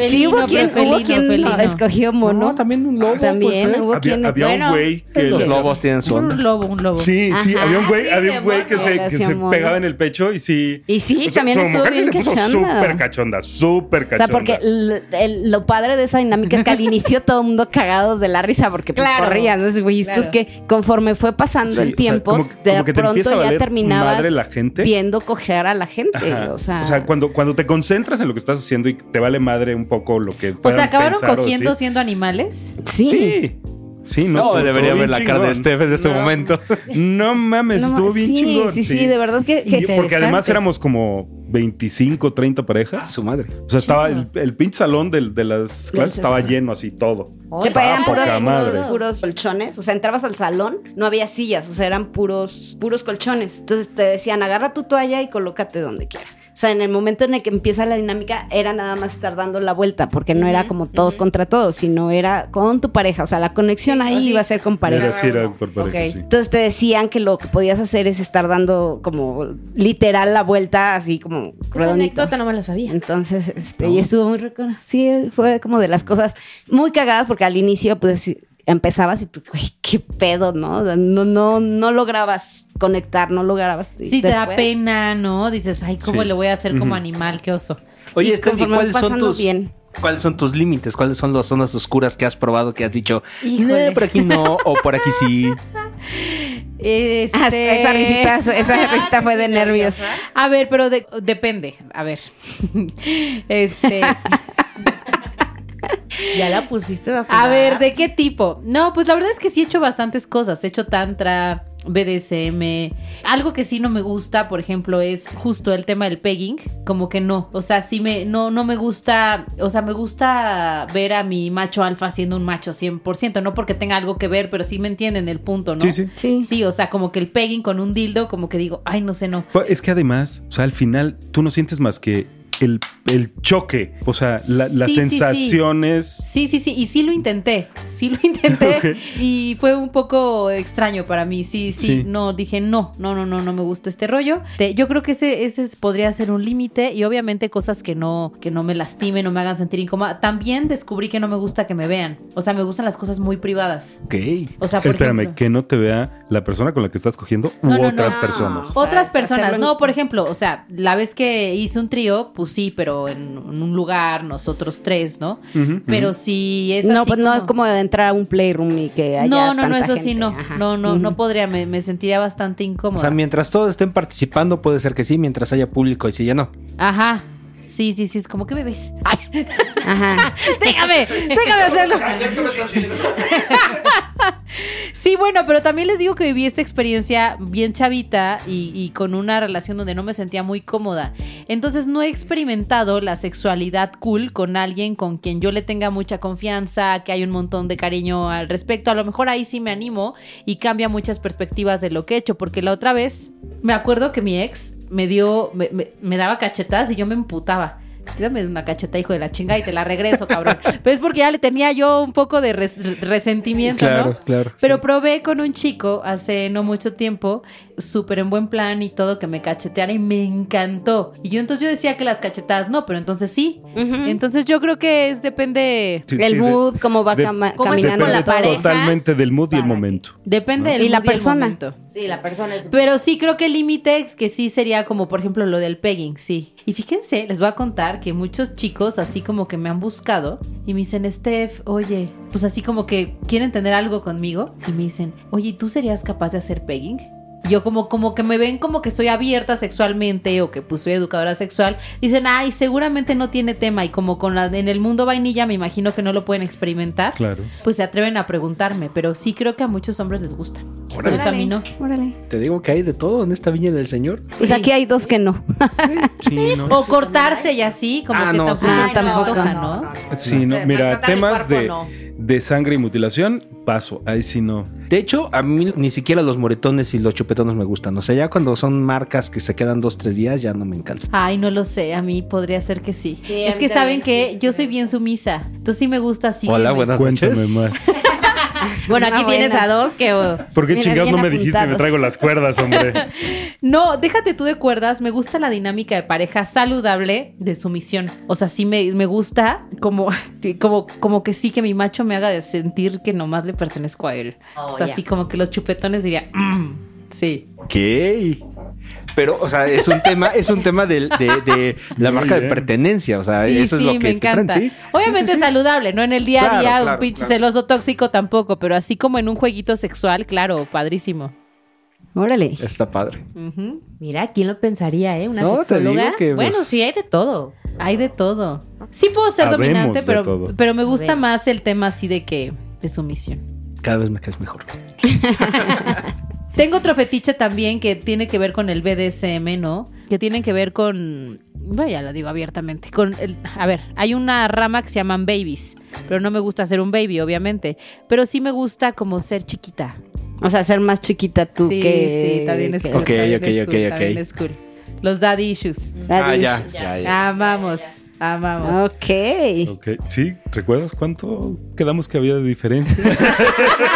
Sí, hubo Felino, quien, pero hubo felino, quien felino. escogió mono. No, también un lobo. También puede ser. hubo Había, quien... había bueno, un güey que Los le- lobos tienen su onda. Un lobo, un lobo. Sí, sí, Ajá, había un güey, sí, había un güey que se, que pegaba en el pecho y sí. Y sí, también su estuvo mujer bien se puso cachonda. súper cachonda, súper O cachonda. sea, porque el- lo padre de esa dinámica es que al inicio todo el mundo cagados de la risa porque pues, Claro. corrían. ¿no? Güey, esto es Claro. que conforme fue pasando Sí, el o sea, tiempo, como- de como que te pronto ya terminabas madre la gente. viendo coger a la gente. Ajá. O sea, cuando, cuando te concentras en lo que estás haciendo y te vale madre un poco lo que O sea, acabaron o cogiendo siendo animales. sí. Sí. Sí, no, No, debería ver la cara de. Steph en este No. momento. No mames, No, estuvo bien sí, chingón. Sí, sí, de verdad que, que Y porque además éramos como 25, 30 parejas. Su madre. O sea, estaba el, el pinche salón del- de, las clases estaba lleno así todo. Que Estaba eran puros, madre. puros, puros colchones. O sea, entrabas al salón, no había sillas, o sea, eran puros, puros colchones. Entonces te decían, agarra tu toalla y colócate donde quieras. O sea, en el momento en el que empieza la dinámica, era nada más estar dando la vuelta, porque no era como todos contra todos, sino era con tu pareja. O sea, la conexión Sí, ahí sí. iba a ser con Era pareja. así, era por pareja, sí. Entonces te decían que lo que podías hacer es estar dando como literal la vuelta, así como Esa redondito. anécdota no me la sabía. Entonces, este, y estuvo muy. Sí, fue como de las cosas muy cagadas porque al inicio, pues, sí, empezabas y tú, güey, qué pedo, ¿no? O sea, No, no, no lograbas conectar, no lograbas. Sí, te da pena, ¿no? Dices, ay, ¿cómo Sí. le voy a hacer como animal? Qué oso. Oye, Y Steph, ¿y conforme cuáles son tus bien. cuáles son tus límites? ¿Cuáles son las zonas oscuras que has probado que has dicho. "No, por aquí no o por aquí sí? Este... Ah, esa risita, esa risita fue de nervios. A ver, pero de- depende. A ver. este. Ya la pusiste a A ver, ¿de qué tipo? No, pues la verdad es que sí he hecho bastantes cosas. He hecho tantra, BDSM. Algo que sí no me gusta, por ejemplo, es justo el tema del pegging. Como que no. O sea, sí me, no, no me gusta. O sea, me gusta ver a mi macho alfa siendo un macho 100%. No porque tenga algo que ver, pero sí me entienden el punto, ¿no? Sí, sí. Sí. Sí, o sea, como que el pegging con un dildo, como que digo, ay, no sé, no. Es que además, o sea, al final tú no sientes más que el, el choque, o sea, la- las Sí, sí, sí. sensaciones. Sí, sí, sí, y sí lo intenté, sí lo intenté y fue un poco extraño para mí, sí, sí, Sí. no, dije no, no, no, no, no me gusta este rollo. Te- yo creo que ese, ese podría ser un límite y obviamente cosas que no, que no me lastimen, no me hagan sentir incómoda. También descubrí que no me gusta que me vean, o sea, me gustan las cosas muy privadas. Ok. O sea, por Espérame, ejemplo- que no te vea la persona con la que estás cogiendo u No, no, no. otras No. personas. O sea, Otras personas, no, por ejemplo, o sea, la vez que hice un trío, pues sí, pero en, en un lugar, nosotros tres, ¿no? Ujú, Pero ujú. si es no, así pues no es como entrar a un playroom y que haya No, no, no, eso sí no. Ajá. No, no, no podría, me, me sentiría bastante O incómoda. sea, mientras todos estén participando, puede ser que sí, mientras haya público y si ya no. Ajá. Sí, sí, sí, es como que me ves. Ay, Ajá. déjame, déjame hacerlo. Sí, bueno, pero también les digo que viví esta experiencia bien chavita y, con una relación donde no me sentía muy cómoda. Entonces no he experimentado la sexualidad cool con alguien con quien yo le tenga mucha confianza, que hay un montón de cariño al respecto. A lo mejor ahí sí me animo y cambia muchas perspectivas de lo que he hecho, porque la otra vez me acuerdo que mi ex me dio, me- me daba cachetas y yo me emputaba. Dame una cacheta, hijo de la chinga, y te la regreso, cabrón. Pero es porque ya le tenía yo un poco de res- resentimiento, Claro, ¿no? claro, Pero sí. probé con un chico hace no mucho tiempo, súper en buen plan y todo, que me cacheteara y me encantó. Y yo entonces yo decía que las cachetadas no, pero entonces sí. Entonces yo creo que es depende, Sí, el sí, de- mood, cómo va de- cama- ¿Cómo estás caminando. la pareja? totalmente del mood y el momento. depende del Y la mood el persona. momento. Sí, la persona es... Pero sí creo que el límite es que sí sería como por ejemplo lo del pegging, sí. Y fíjense, les voy a contar que muchos chicos así como que me han buscado y me dicen, Steph, oye, pues así como que quieren tener algo conmigo y me dicen, oye, ¿tú serías capaz de hacer pegging? Yo como, como que me ven como que soy abierta sexualmente o que pues soy educadora sexual. Dicen, ay, seguramente no tiene tema. Y como con la, en el mundo vainilla me imagino que no lo pueden experimentar. Claro. Pues se atreven a preguntarme. Pero sí creo que a muchos hombres les gusta. Órale. eso a mí no. Órale. Te digo que hay de todo en esta viña del Señor. Pues Sí. aquí hay dos que no. Sí, ¿no? O cortarse y así, como Ah, que no, tampoco. Ah, tampoco. antoja, no, ¿no? Sí, no, mira, temas cuerpo, de, no. De sangre y mutilación, paso. Ahí sí no. De hecho, a mí ni siquiera los moretones y los chupetones me gustan. O sea, ya cuando son marcas que se quedan dos, tres días, ya no me encantan. Ay, no lo sé, a mí podría ser que sí. Es que saben que sí, sí, yo sí, soy bien sumisa. Entonces sí me gusta así. Hola, me- buenas Cuéntame noches. más. Bueno, aquí Ah, tienes a dos que... oh, ¿Por qué Mira, chingados no me dijiste me apuntados. traigo las cuerdas, hombre? No, déjate tú de cuerdas. Me gusta la dinámica de pareja saludable de sumisión. O sea, sí me, me gusta como, como, como que sí que mi macho me haga de sentir que nomás le pertenezco a él. Oh, o sea, ya. así como que los chupetones diría, "Mm", sí. Ok. Pero, o sea, es un tema, es un tema de, de la marca de pertenencia. O sea, sí, eso sí, es lo que me te traen, encanta. ¿sí? Obviamente Sí, sí, sí. saludable, no en el día a Claro, día, un claro, pinche claro. celoso tóxico tampoco, pero así como en un jueguito sexual, claro, padrísimo. Órale. Está padre. Mira, ¿quién lo pensaría, eh? Una No, sexóloga. que, Bueno, pues- sí, hay de todo. Hay de todo. Sí puedo ser Habemos dominante, pero, todo. pero me gusta Habemos. más el tema así de que de sumisión. Cada vez me caes mejor. Tengo otro fetiche también que tiene que ver con el BDSM, ¿no? Que tiene que ver con, vaya, lo digo abiertamente, con el, a ver, hay una rama que se llaman babies, pero no me gusta ser un baby, obviamente, pero sí me gusta como ser chiquita. O sea, ser más chiquita tú sí, que. sí, también es que- cool. Ok, también ok, es ok, cool, ok. también es cool. Los daddy issues. Ah, ya, Daddy. ya, ya. Amamos, amamos. Ok. Ok. Sí, ¿recuerdas cuánto quedamos que había de diferencia?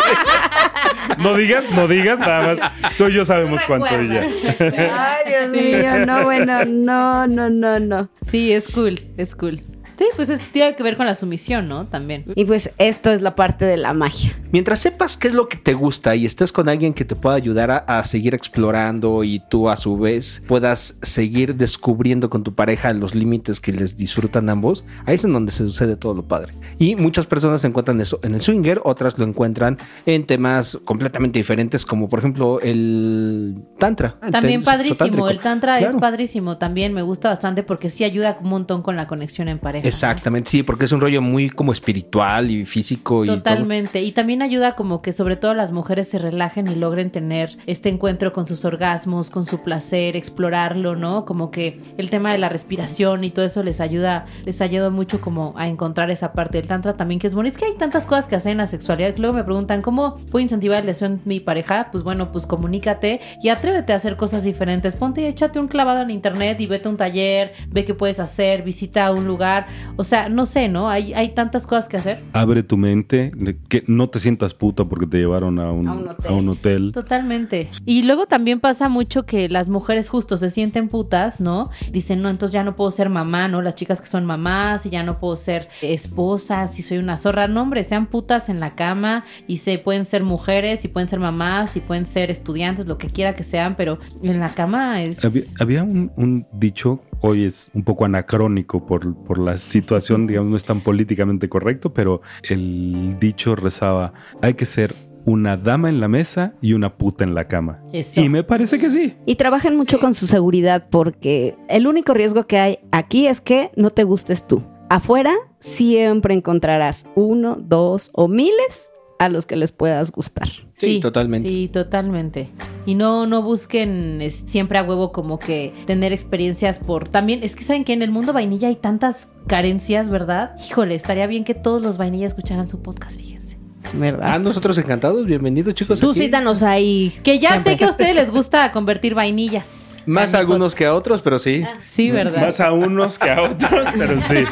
no digas, no digas, nada más. Tú y yo sabemos cuánto y ya. Ay, Dios mío, no, bueno, no, no, no, no. Sí, es cool, es cool. Sí, pues es- tiene que ver con la sumisión, ¿no? También. Y pues esto es la parte de la magia. Mientras sepas qué es lo que te gusta y estés con alguien que te pueda ayudar a, a seguir explorando y tú a su vez puedas seguir descubriendo con tu pareja los límites que les disfrutan ambos, ahí es en donde se sucede todo lo padre. Y muchas personas encuentran eso en el swinger, otras lo encuentran en temas completamente diferentes como por ejemplo el tantra. el También padrísimo, el tantra es padrísimo, también me gusta bastante porque sí ayuda un montón con la conexión en pareja. Exactamente, sí, porque es un rollo muy como espiritual y físico y todo. Totalmente. Y también ayuda como que sobre todo las mujeres se relajen y logren tener este encuentro con sus orgasmos, con su placer, explorarlo, ¿no? Como que el tema de la respiración y todo eso les ayuda, les ayuda mucho como a encontrar esa parte del tantra también que es bueno. Es que hay tantas cosas que hacen en la sexualidad. Luego me preguntan, ¿cómo puedo incentivar la relación mi pareja? Pues bueno, pues comunícate y atrévete a hacer cosas diferentes. Ponte y échate un clavado en internet y vete a un taller, ve qué puedes hacer, visita un lugar. O sea, no sé, ¿no? Hay, hay tantas cosas que hacer. Abre tu mente, que no te sientas puta porque te llevaron a un, A un hotel. a un hotel. Totalmente. Y luego también pasa mucho que las mujeres justo se sienten putas, ¿no? Dicen, no, entonces ya no puedo ser mamá, ¿no? Las chicas que son mamás y ya no puedo ser esposa, si soy una zorra. No, hombre, sean putas en la cama y se pueden ser mujeres y pueden ser mamás y pueden ser estudiantes, lo que quiera que sean, pero en la cama es... Había, había un, un dicho, hoy es un poco anacrónico por, por la situación, digamos, no es tan políticamente correcto, pero el dicho rezaba, hay que ser una dama en la mesa y una puta en la cama. Eso. Y me parece que sí. Y trabajen mucho con su seguridad porque el único riesgo que hay aquí es que no te gustes tú. Afuera siempre encontrarás uno, dos o miles a los que les puedas gustar. Sí, totalmente. Sí, totalmente. Y no, no busquen es, siempre a huevo como que tener experiencias por... También, es que saben que en el mundo vainilla hay tantas carencias, ¿verdad? Híjole, estaría bien que todos los vainillas escucharan su podcast, fíjense. ¿Verdad? Ah, nosotros encantados. Bienvenidos, chicos. Tú aquí. cítanos ahí. Que ya siempre. sé que a ustedes les gusta convertir vainillas. Más Canijos. algunos que a otros, pero sí. Sí, ¿verdad? Más a unos que a otros, pero sí.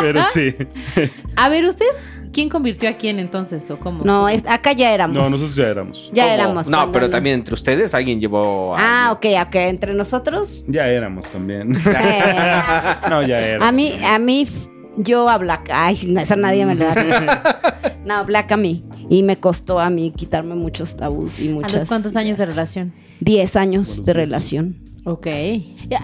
Pero sí. A ver, ¿ustedes quién convirtió a quién entonces o cómo? No, es- acá ya éramos. No, nosotros ya éramos. ya ¿Cómo? éramos. No, pero nos- también entre ustedes alguien llevó. a Ah, alguien. ok, ok. Entre nosotros. Ya éramos también. sí. No, ya éramos. A mí, a mí, yo a Black. Ay, eso nadie me lo da. No, Black a mí. Y me costó a mí quitarme muchos tabús y ¿A muchas. los cuántos años de relación? Diez años de relación. Ok.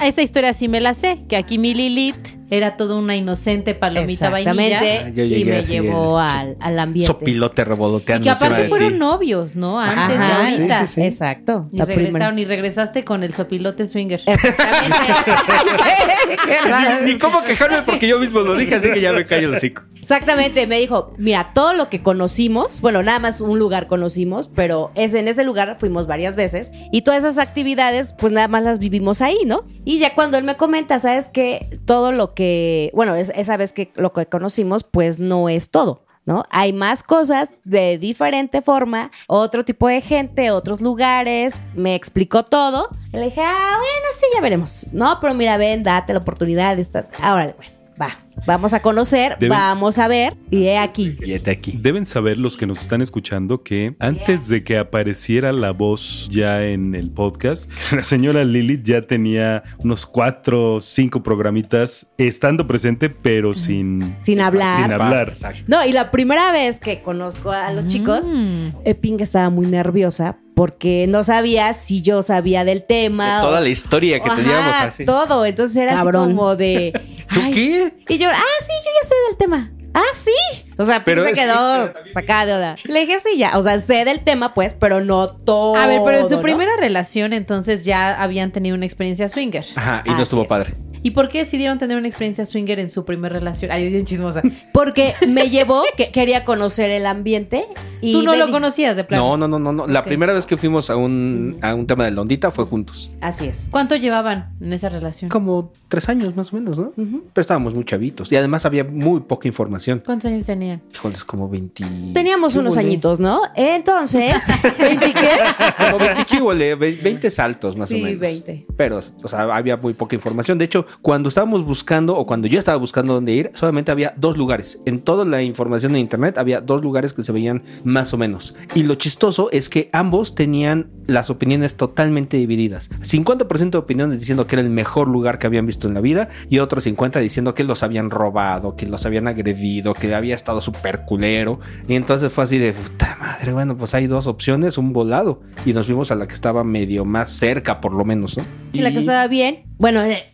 Esa historia sí me la sé, que aquí mi Lilith era toda una inocente palomita vainilla. Ah, yo Exactamente. llegué Y me así, llevó el- al, al ambiente. Sopilote Y revoloteando que encima aparte de fueron ti. novios, ¿no? Antes Ajá, de ahorita. sí, sí. Exacto. Y regresaron primera. y regresaste con el sopilote swinger. Ni, ni cómo quejarme porque yo mismo lo dije, así que ya me callo el hocico. Exactamente, me dijo, mira, todo lo que conocimos, bueno, nada más un lugar conocimos, pero es en ese lugar fuimos varias veces y todas esas actividades, pues nada más las vivimos ahí, ¿no? Y ya cuando él me comenta, sabes que todo lo que, bueno, es- esa vez que lo que conocimos, pues no es todo. ¿No? Hay más cosas de diferente forma, otro tipo de gente, otros lugares, me explicó todo. Y le dije, ah, bueno, sí, ya veremos. No, pero mira, ven, date la oportunidad estar. Ahora, bueno, va, vamos a conocer, Deben- vamos a ver, y he aquí. Y este aquí. Deben saber los que nos están escuchando que antes de que apareciera la voz ya en el podcast, la señora Lilith ya tenía unos cuatro o cinco programitas estando presente, pero sin, Sin hablar. Sin hablar. No, y la primera vez que conozco a los chicos, Mm. eh, Pink estaba muy nerviosa porque no sabía si yo sabía del tema. De toda o- la historia que Ajá, teníamos así. Todo, entonces era Cabrón. así como de... ¿Tú ay. qué? Y yo, ah, sí, yo ya sé del tema. Ah, sí. O sea, Pero se es que- quedó sacada de onda. Le dije, sí, ya. O sea, sé del tema, pues, pero no todo. A ver, pero en su ¿no? primera relación entonces ya habían tenido una experiencia swinger. Ajá, y no estuvo es. padre. ¿Y por qué decidieron tener una experiencia swinger en su primera relación? Ay, yo bien chismosa. Porque me llevó, que quería conocer el ambiente. Y Tú no lo conocías de plano. No, no, no, no, no. La primera vez que fuimos a un, a un tema de Londita fue juntos. Así es. ¿Cuánto llevaban en esa relación? Como tres años más o menos, ¿no? Pero estábamos muy chavitos. Y además había muy poca información. ¿Cuántos años tenían? Híjoles, como 20. Teníamos ¿Qué unos añitos, ¿no? Entonces, ¿20 qué? Como 20 ¿qué huele? Ve- 20 saltos más Sí, o menos. 20. Pero, o sea, había muy poca información. De hecho, cuando estábamos buscando o cuando yo estaba buscando dónde ir, solamente había dos lugares. En toda la información de internet había dos lugares que se veían más o menos. Y lo chistoso es que ambos tenían las opiniones totalmente divididas. 50% de opiniones diciendo que era el mejor lugar que habían visto en la vida y otros 50 diciendo que los habían robado, que los habían agredido, que había estado súper culero. Y entonces fue así de puta madre, bueno, pues hay dos opciones, un volado. Y nos fuimos a la que estaba medio más cerca, por lo menos, ¿no? y la que estaba bien, bueno, eh,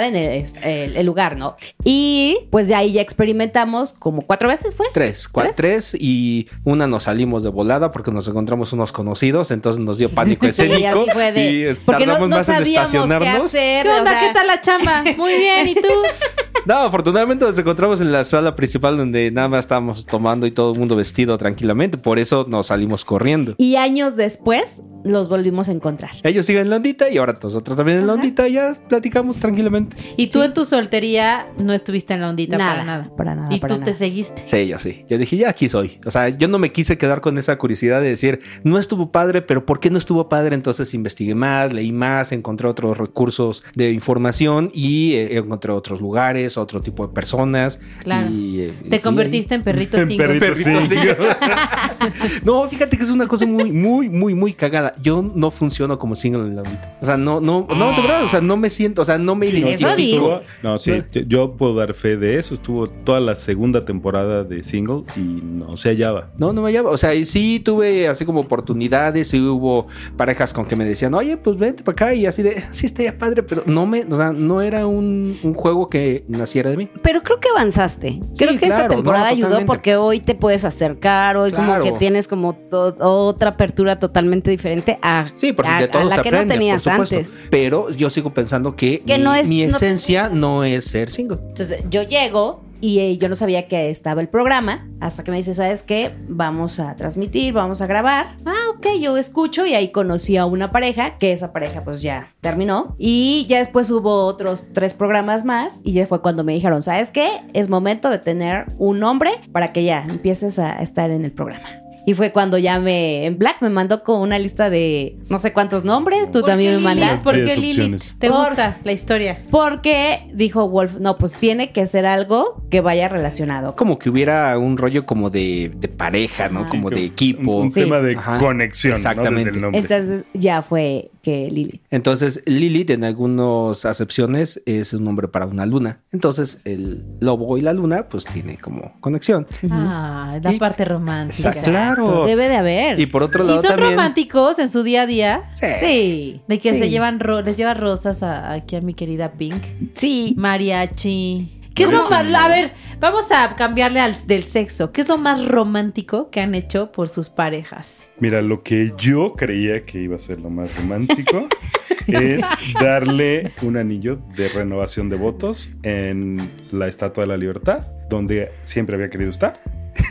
ubicada en el, el- el lugar, ¿no? Y pues de ahí ya experimentamos como cuatro veces, ¿fue? Tres, cua- tres y una nos salimos de volada porque nos encontramos unos conocidos, entonces nos dio pánico Sí, escénico fue de- y porque no, tardamos no más en sabíamos qué estacionarnos. hacer. ¿Qué onda? o sea, ¿Qué tal la chamba? Muy bien, ¿y tú? No, afortunadamente nos encontramos en la sala principal donde nada más estábamos tomando y todo el mundo vestido tranquilamente. Por eso nos salimos corriendo. Y años después los volvimos a encontrar. Ellos siguen en la ondita y ahora nosotros también en la ondita y ya platicamos tranquilamente. Y tú en tu soltería no estuviste en la ondita para nada. Para nada. y para tú nada. te seguiste. Sí, yo sí. Yo dije, ya aquí soy. O sea, yo no me quise quedar con esa curiosidad de decir, no estuvo padre, pero ¿por qué no estuvo padre? Entonces investigué más, leí más, encontré otros recursos de información y eh, encontré otros lugares, otro tipo de personas. Claro. Y, eh, y Te convertiste en perrito En single. perrito. Single. no, fíjate que es una cosa muy, muy, muy, muy cagada. Yo no funciono como single en la vida. O sea, no, no, no, de verdad, o sea, no me siento, o sea, no me Sí, no, identifico. No, sí, yo- puedo dar fe de eso. Estuvo toda la segunda temporada de single y no se hallaba. No, no me hallaba. O sea, y sí tuve así como oportunidades, sí hubo parejas con que me decían, oye, pues vente para acá y así de, sí estaría padre, pero no me, o sea, no era un, un juego que naciera de mí. Pero creo que avanzaste. Creo que esa claro, temporada no, ayudó totalmente. porque hoy te puedes acercar, hoy Claro. como que tienes como otra apertura totalmente diferente a, Sí, porque a- de todo a la se que no tenías por antes. Pero yo sigo pensando que, Que mi, no es- mi no- esencia no es ser single. Entonces yo llego y eh, yo no sabía que estaba el programa hasta que me dice, ¿sabes qué? Vamos a transmitir, vamos a grabar. Ah, ok, yo escucho y ahí conocí a una pareja, que esa pareja pues ya terminó. Y ya después hubo otros tres programas más y ya fue cuando me dijeron, ¿sabes qué? Es momento de tener un nombre para que ya empieces a estar en el programa. Y fue cuando ya me, en Black me mandó con una lista de no sé cuántos nombres, tú ¿Por también qué me mandaste. ¿Por qué Diez Lili? opciones. ¿Te Por- gusta la historia? Porque dijo Wolf, no, pues tiene que ser algo que vaya relacionado. Como que hubiera un rollo como de, de pareja, ¿no? Ajá. Como de equipo. un Sí. tema de Ajá. conexión. ¿no? Exactamente. Desde el nombre. Entonces ya fue que Lili. Entonces, Lilith en algunas acepciones es un nombre para una luna. Entonces, el lobo y la luna, pues tiene como conexión. Ah, la Y- parte romántica. Exacto. Claro. Debe de haber. Y por otro ¿Y lado son también. románticos en su día a día? Sí. Sí. De que Sí. se llevan ro- les lleva rosas a, aquí a mi querida Pink. Sí. Mariachi. ¿Qué es lo más? A ver, vamos a cambiarle al del sexo. ¿Qué es lo más romántico que han hecho por sus parejas? Mira, lo que yo creía que iba a ser lo más romántico es darle un anillo de renovación de votos en la Estatua de la Libertad, donde siempre había querido estar.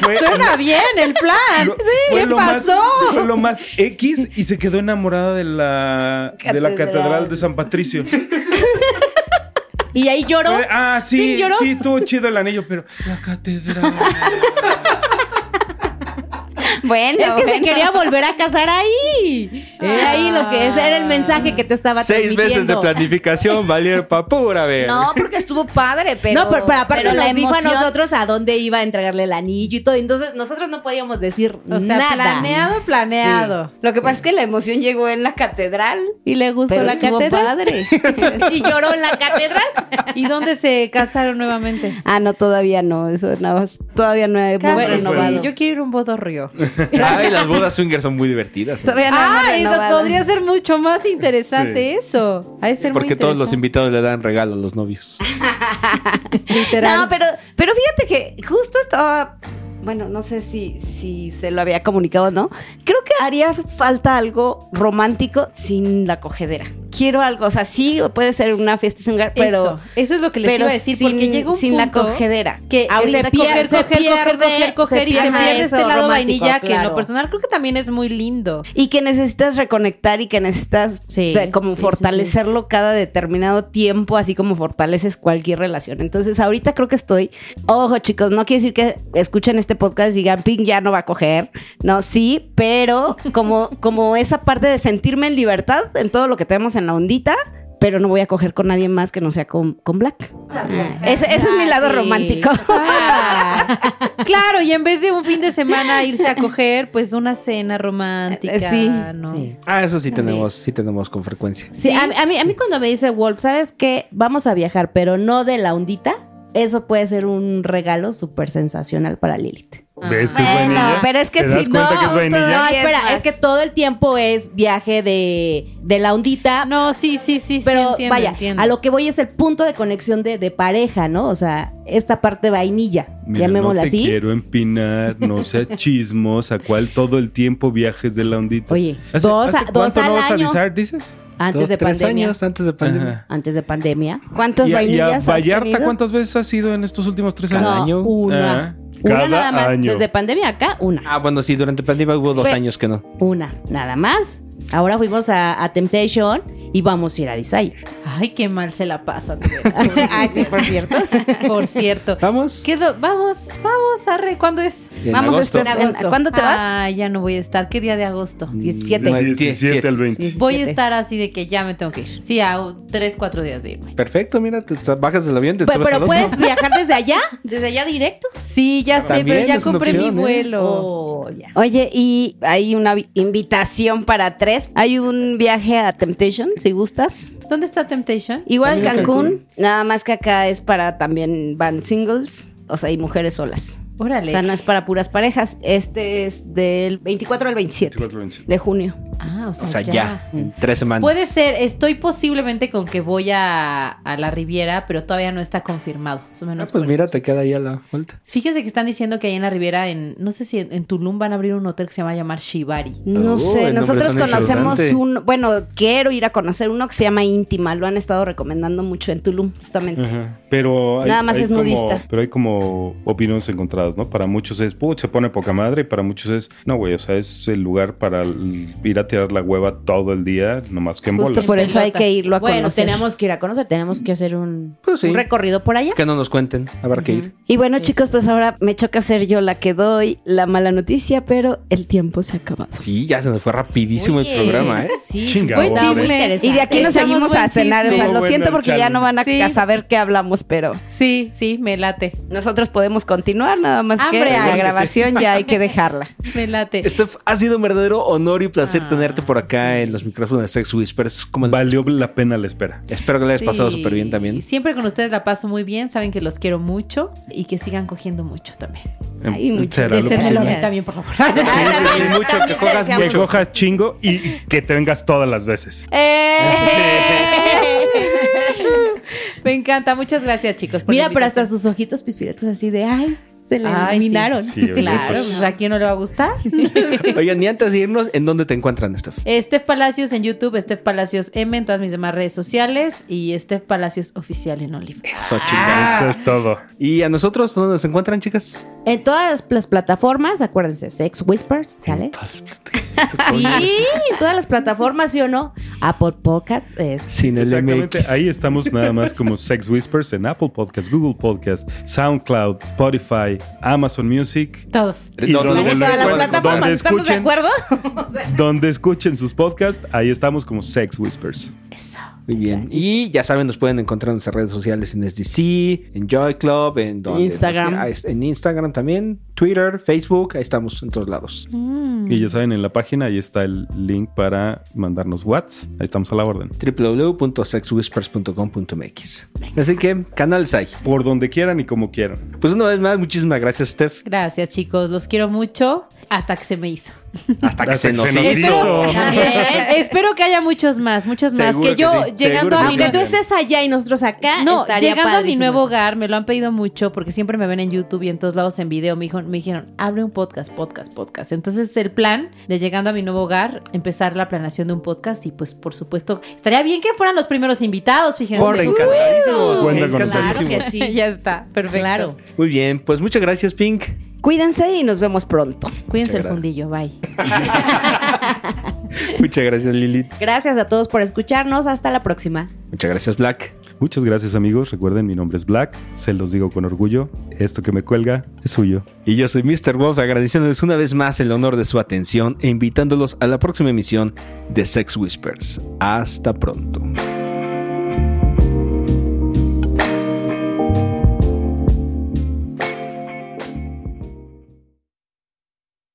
Fue Suena bien el plan. lo- fue ¿Qué lo más- pasó? fue lo más X y se quedó enamorada de la, de la Catedral. Catedral de San Patricio. Y ahí lloró. Ah, sí, sí, estuvo chido el anillo, pero la catedral. Bueno, Es que se bueno. quería volver a casar ahí. Era ahí lo que ese era el mensaje que te estaba Seis meses de planificación valieron pa' pura ver. No, porque estuvo padre, pero. no, pero, pero aparte pero nos dijo a nosotros a dónde iba a entregarle el anillo y todo. Entonces nosotros no podíamos decir O sea, nada. planeado, planeado. Lo que pasa es que la emoción llegó en la catedral. Y le gustó Pero la estuvo catedral. padre. y lloró en la catedral. ¿Y dónde se casaron nuevamente? ah, no, todavía no. Eso no, todavía no Cásense. renovado. Yo quiero ir a un bodorrio. Ay, las bodas swinger son muy divertidas. ¿eh? Todavía no Ah, eso podría ser mucho más interesante eso. Ha de ser muy Porque todos los invitados le dan regalo a los novios. Literal. No, pero, pero fíjate que justo estaba. Bueno, no sé si, si se lo había comunicado o no. Creo que haría falta algo romántico sin la cogedera. Quiero algo, o sea, sí puede ser una fiesta singar, pero. eso, eso es lo que les pero iba a decir, sin, porque llega un sin la cogedera. que Ahorita se que- coger, se coger, coger, pierde- coger, coger se y se pierde pierde eso este lado vainilla que en lo personal creo que también es muy lindo. Y que necesitas reconectar y que necesitas Sí, como sí, sí, fortalecerlo cada determinado tiempo, así como fortaleces cualquier relación. Entonces, ahorita creo que estoy. Ojo, chicos, no quiere decir que escuchen este podcast y digan, Pink ya no va a coger. No, sí, pero como, como esa parte de sentirme en libertad en todo lo que tenemos en la ondita. Pero no voy a coger con nadie más que no sea con, con Black. Ah, ese, ese es mi lado sí. romántico. Ah, claro, y en vez de un fin de semana irse a coger, pues una cena romántica, Eh, sí, ¿no? sí. Ah, eso sí tenemos, sí tenemos con frecuencia. Sí, A, a mí, a mí cuando me dice Wolf, ¿sabes qué? Vamos a viajar, pero no de la ondita. Eso puede ser un regalo súper sensacional para Lilith. ¿Ves que es Bueno, vainilla? pero es que ¿Te das si cuenta no, que es vainilla? No, es espera, es que todo el tiempo es viaje de, de la ondita. No, sí, sí, sí, sí, pero entiendo, vaya, entiendo. a lo que voy es el punto de conexión de, de pareja, ¿no? O sea, esta parte vainilla, Mira, llamémosla no te así. quiero empinar, no sea chismos, a cual todo el tiempo viajes de la ondita. Oye, ¿Hace- dos hace a- dos cuánto al no vas a avisar, dices? Antes Dos, de tres pandemia. años antes de pandemia. Ajá. Antes de pandemia. ¿Cuántos ¿Y a, y a vainillas has Vallarta tenido? cuántas veces has ido en estos últimos tres años? No, año. una. Una nada más. año. Desde pandemia acá, una. Ah, bueno, sí, durante pandemia hubo dos Fue- años que no. Una, nada más. Ahora fuimos a, a Temptation y vamos a ir a Desire. Ay, qué mal se la pasa. ah, sí, por cierto. Por cierto. Vamos. ¿Qué es lo- Vamos, vamos, Arre, ¿cuándo es? En Vamos, agosto. Steph, En agosto. ¿Cuándo te vas? Ah, ya no voy a estar. ¿Qué día de agosto? 17. No, 17 al 20. Voy a 17. estar así de que ya me tengo que ir. Sí, a un- tres, cuatro días de irme. Perfecto, mira, te bajas del avión, te Pero, pero otro. puedes viajar desde allá, desde allá directo. Sí, ya sé, También pero ya compré mi ¿eh? vuelo. Oh, ya. Oye, y hay una vi- invitación para tres. Hay un viaje a Temptation, si gustas. ¿Dónde está Temptation? Igual Cancún, Cancún. nada más que acá es para también van singles, o sea, y mujeres solas. Órale. O sea, no es para puras parejas. Este es del 24 al 27 24 al 27. de junio. Ah, o sea, O sea, ya, en tres semanas. Puede ser, estoy posiblemente con que voy a, a la Riviera, pero todavía no está confirmado. Más o Ah, menos pues mira, te queda ahí a la vuelta. Fíjese que están diciendo que ahí en la Riviera, en, no sé si en, en Tulum van a abrir un hotel que se llama llamar Shibari. No Oh, sé, nosotros conocemos un, bueno, quiero ir a conocer uno que se llama Íntima, lo han estado recomendando mucho en Tulum, justamente. Ajá. Pero hay- Nada más hay es como- nudista. pero hay como opiniones encontradas, ¿no? Para muchos es, putz, se pone poca madre, y para muchos es, no, güey, o sea, es el lugar para ir a tirar la hueva todo el día, nomás que en Justo bolas. por eso hay que irlo a Bueno, conocer. tenemos que ir a conocer, tenemos que hacer un, Pues sí. un recorrido por allá. Que no nos cuenten, habrá que ir. Y bueno, chicos, pues ahora me choca ser yo la que doy la mala noticia, pero el tiempo se ha acabado. Sí, ya se nos fue rapidísimo Oye, el programa, ¿eh? Sí, Chinga, sí, está buen muy chisme. Y de aquí nos Echamos seguimos a cenar. O sea, lo Bueno, siento porque ya no van a, Sí. a saber qué hablamos, pero Sí, sí, me late. nosotros podemos continuar, nada más que la grabación ya hay que dejarla. Me late. Steph, ha sido un verdadero honor y placer Ah, tenerte por acá en los micrófonos de Sex Whispers. Como Valió la pena la espera. Espero que le hayas pasado súper bien también. Siempre con ustedes la paso muy bien. Saben que los quiero mucho y que sigan cogiendo mucho también. Ay, muchas Será lo Deséenmelo a mí gracias. también, por favor. Ah, también, mucho, que también cojas. Que cojas chingo y que te vengas todas las veces. Me encanta. Muchas gracias, chicos. por Mira, la pero hasta sus ojitos pispiretos así de, ay, se le Ay, sí. iluminaron. Sí, oye, Claro, pues- pues a quién no le va a gustar. Oigan, y antes de irnos, ¿en dónde te encuentran, Steph? Steph Palacios en YouTube, Steph Palacios M en todas mis demás redes sociales y Steph Palacios Oficial en OnlyFans. Eso, chingada. Eso es todo. ¿Y a nosotros dónde nos encuentran, chicas? En todas las plataformas, acuérdense, Sex Whispers, ¿sale? Sí, en todas las plataformas, ¿sí o no? Apple Podcasts, es- Sin el Exactamente, MX. ahí estamos nada más como Sex Whispers en Apple Podcast, Google Podcast, SoundCloud, Spotify, Amazon Music. Todos. Y Donde donde en lo todas las encuentren, plataformas, donde ¿estamos de escuchen- acuerdo? O sea, Donde escuchen sus podcasts, ahí estamos como Sex Whispers. Eso. Muy bien. Y ya saben, nos pueden encontrar en nuestras redes sociales en SDC, en Joy Club, en donde, Instagram. no sé, ah, en Instagram también, Twitter, Facebook, ahí estamos en todos lados. Mm. Y ya saben, en la página ahí está el link para mandarnos Whats. Ahí estamos a la orden. www.sexwhispers.com.mx. Así que, canales hay. Por donde quieran y como quieran. Pues una vez más, muchísimas gracias, Steph. Gracias, chicos. Los quiero mucho. Hasta que se me hizo. Hasta que se nos se nos hizo. También. Espero que haya muchos más, muchos más. Seguro Que que yo, sí, llegando seguro a que mi Aunque sí. tú estés allá y nosotros acá, No, estaría llegando a mi nuevo hogar, me lo han pedido mucho porque siempre me ven en YouTube y en todos lados en video. Me, dijo- me dijeron, abre un podcast, podcast, podcast. Entonces, el plan de llegando a mi nuevo hogar, empezar la planeación de un podcast y, pues, por supuesto, estaría bien que fueran los primeros invitados, fíjense. Por encantadísimos. Cuenta con Claro encantadísimos. que sí. ya está, perfecto. Claro. Muy bien, pues muchas gracias, Pink. Cuídense y nos vemos pronto. Cuídense el Muchas fundillo, bye. Muchas gracias, Lilith. Gracias a todos por escucharnos. Hasta la próxima. Muchas gracias, Black. Muchas gracias amigos. Recuerden, mi nombre es Black. Se los digo con orgullo. Esto que me cuelga es suyo. Y yo soy Mr. Wolf, agradeciéndoles una vez más el honor de su atención e invitándolos a la próxima emisión de Sex Whispers. Hasta pronto.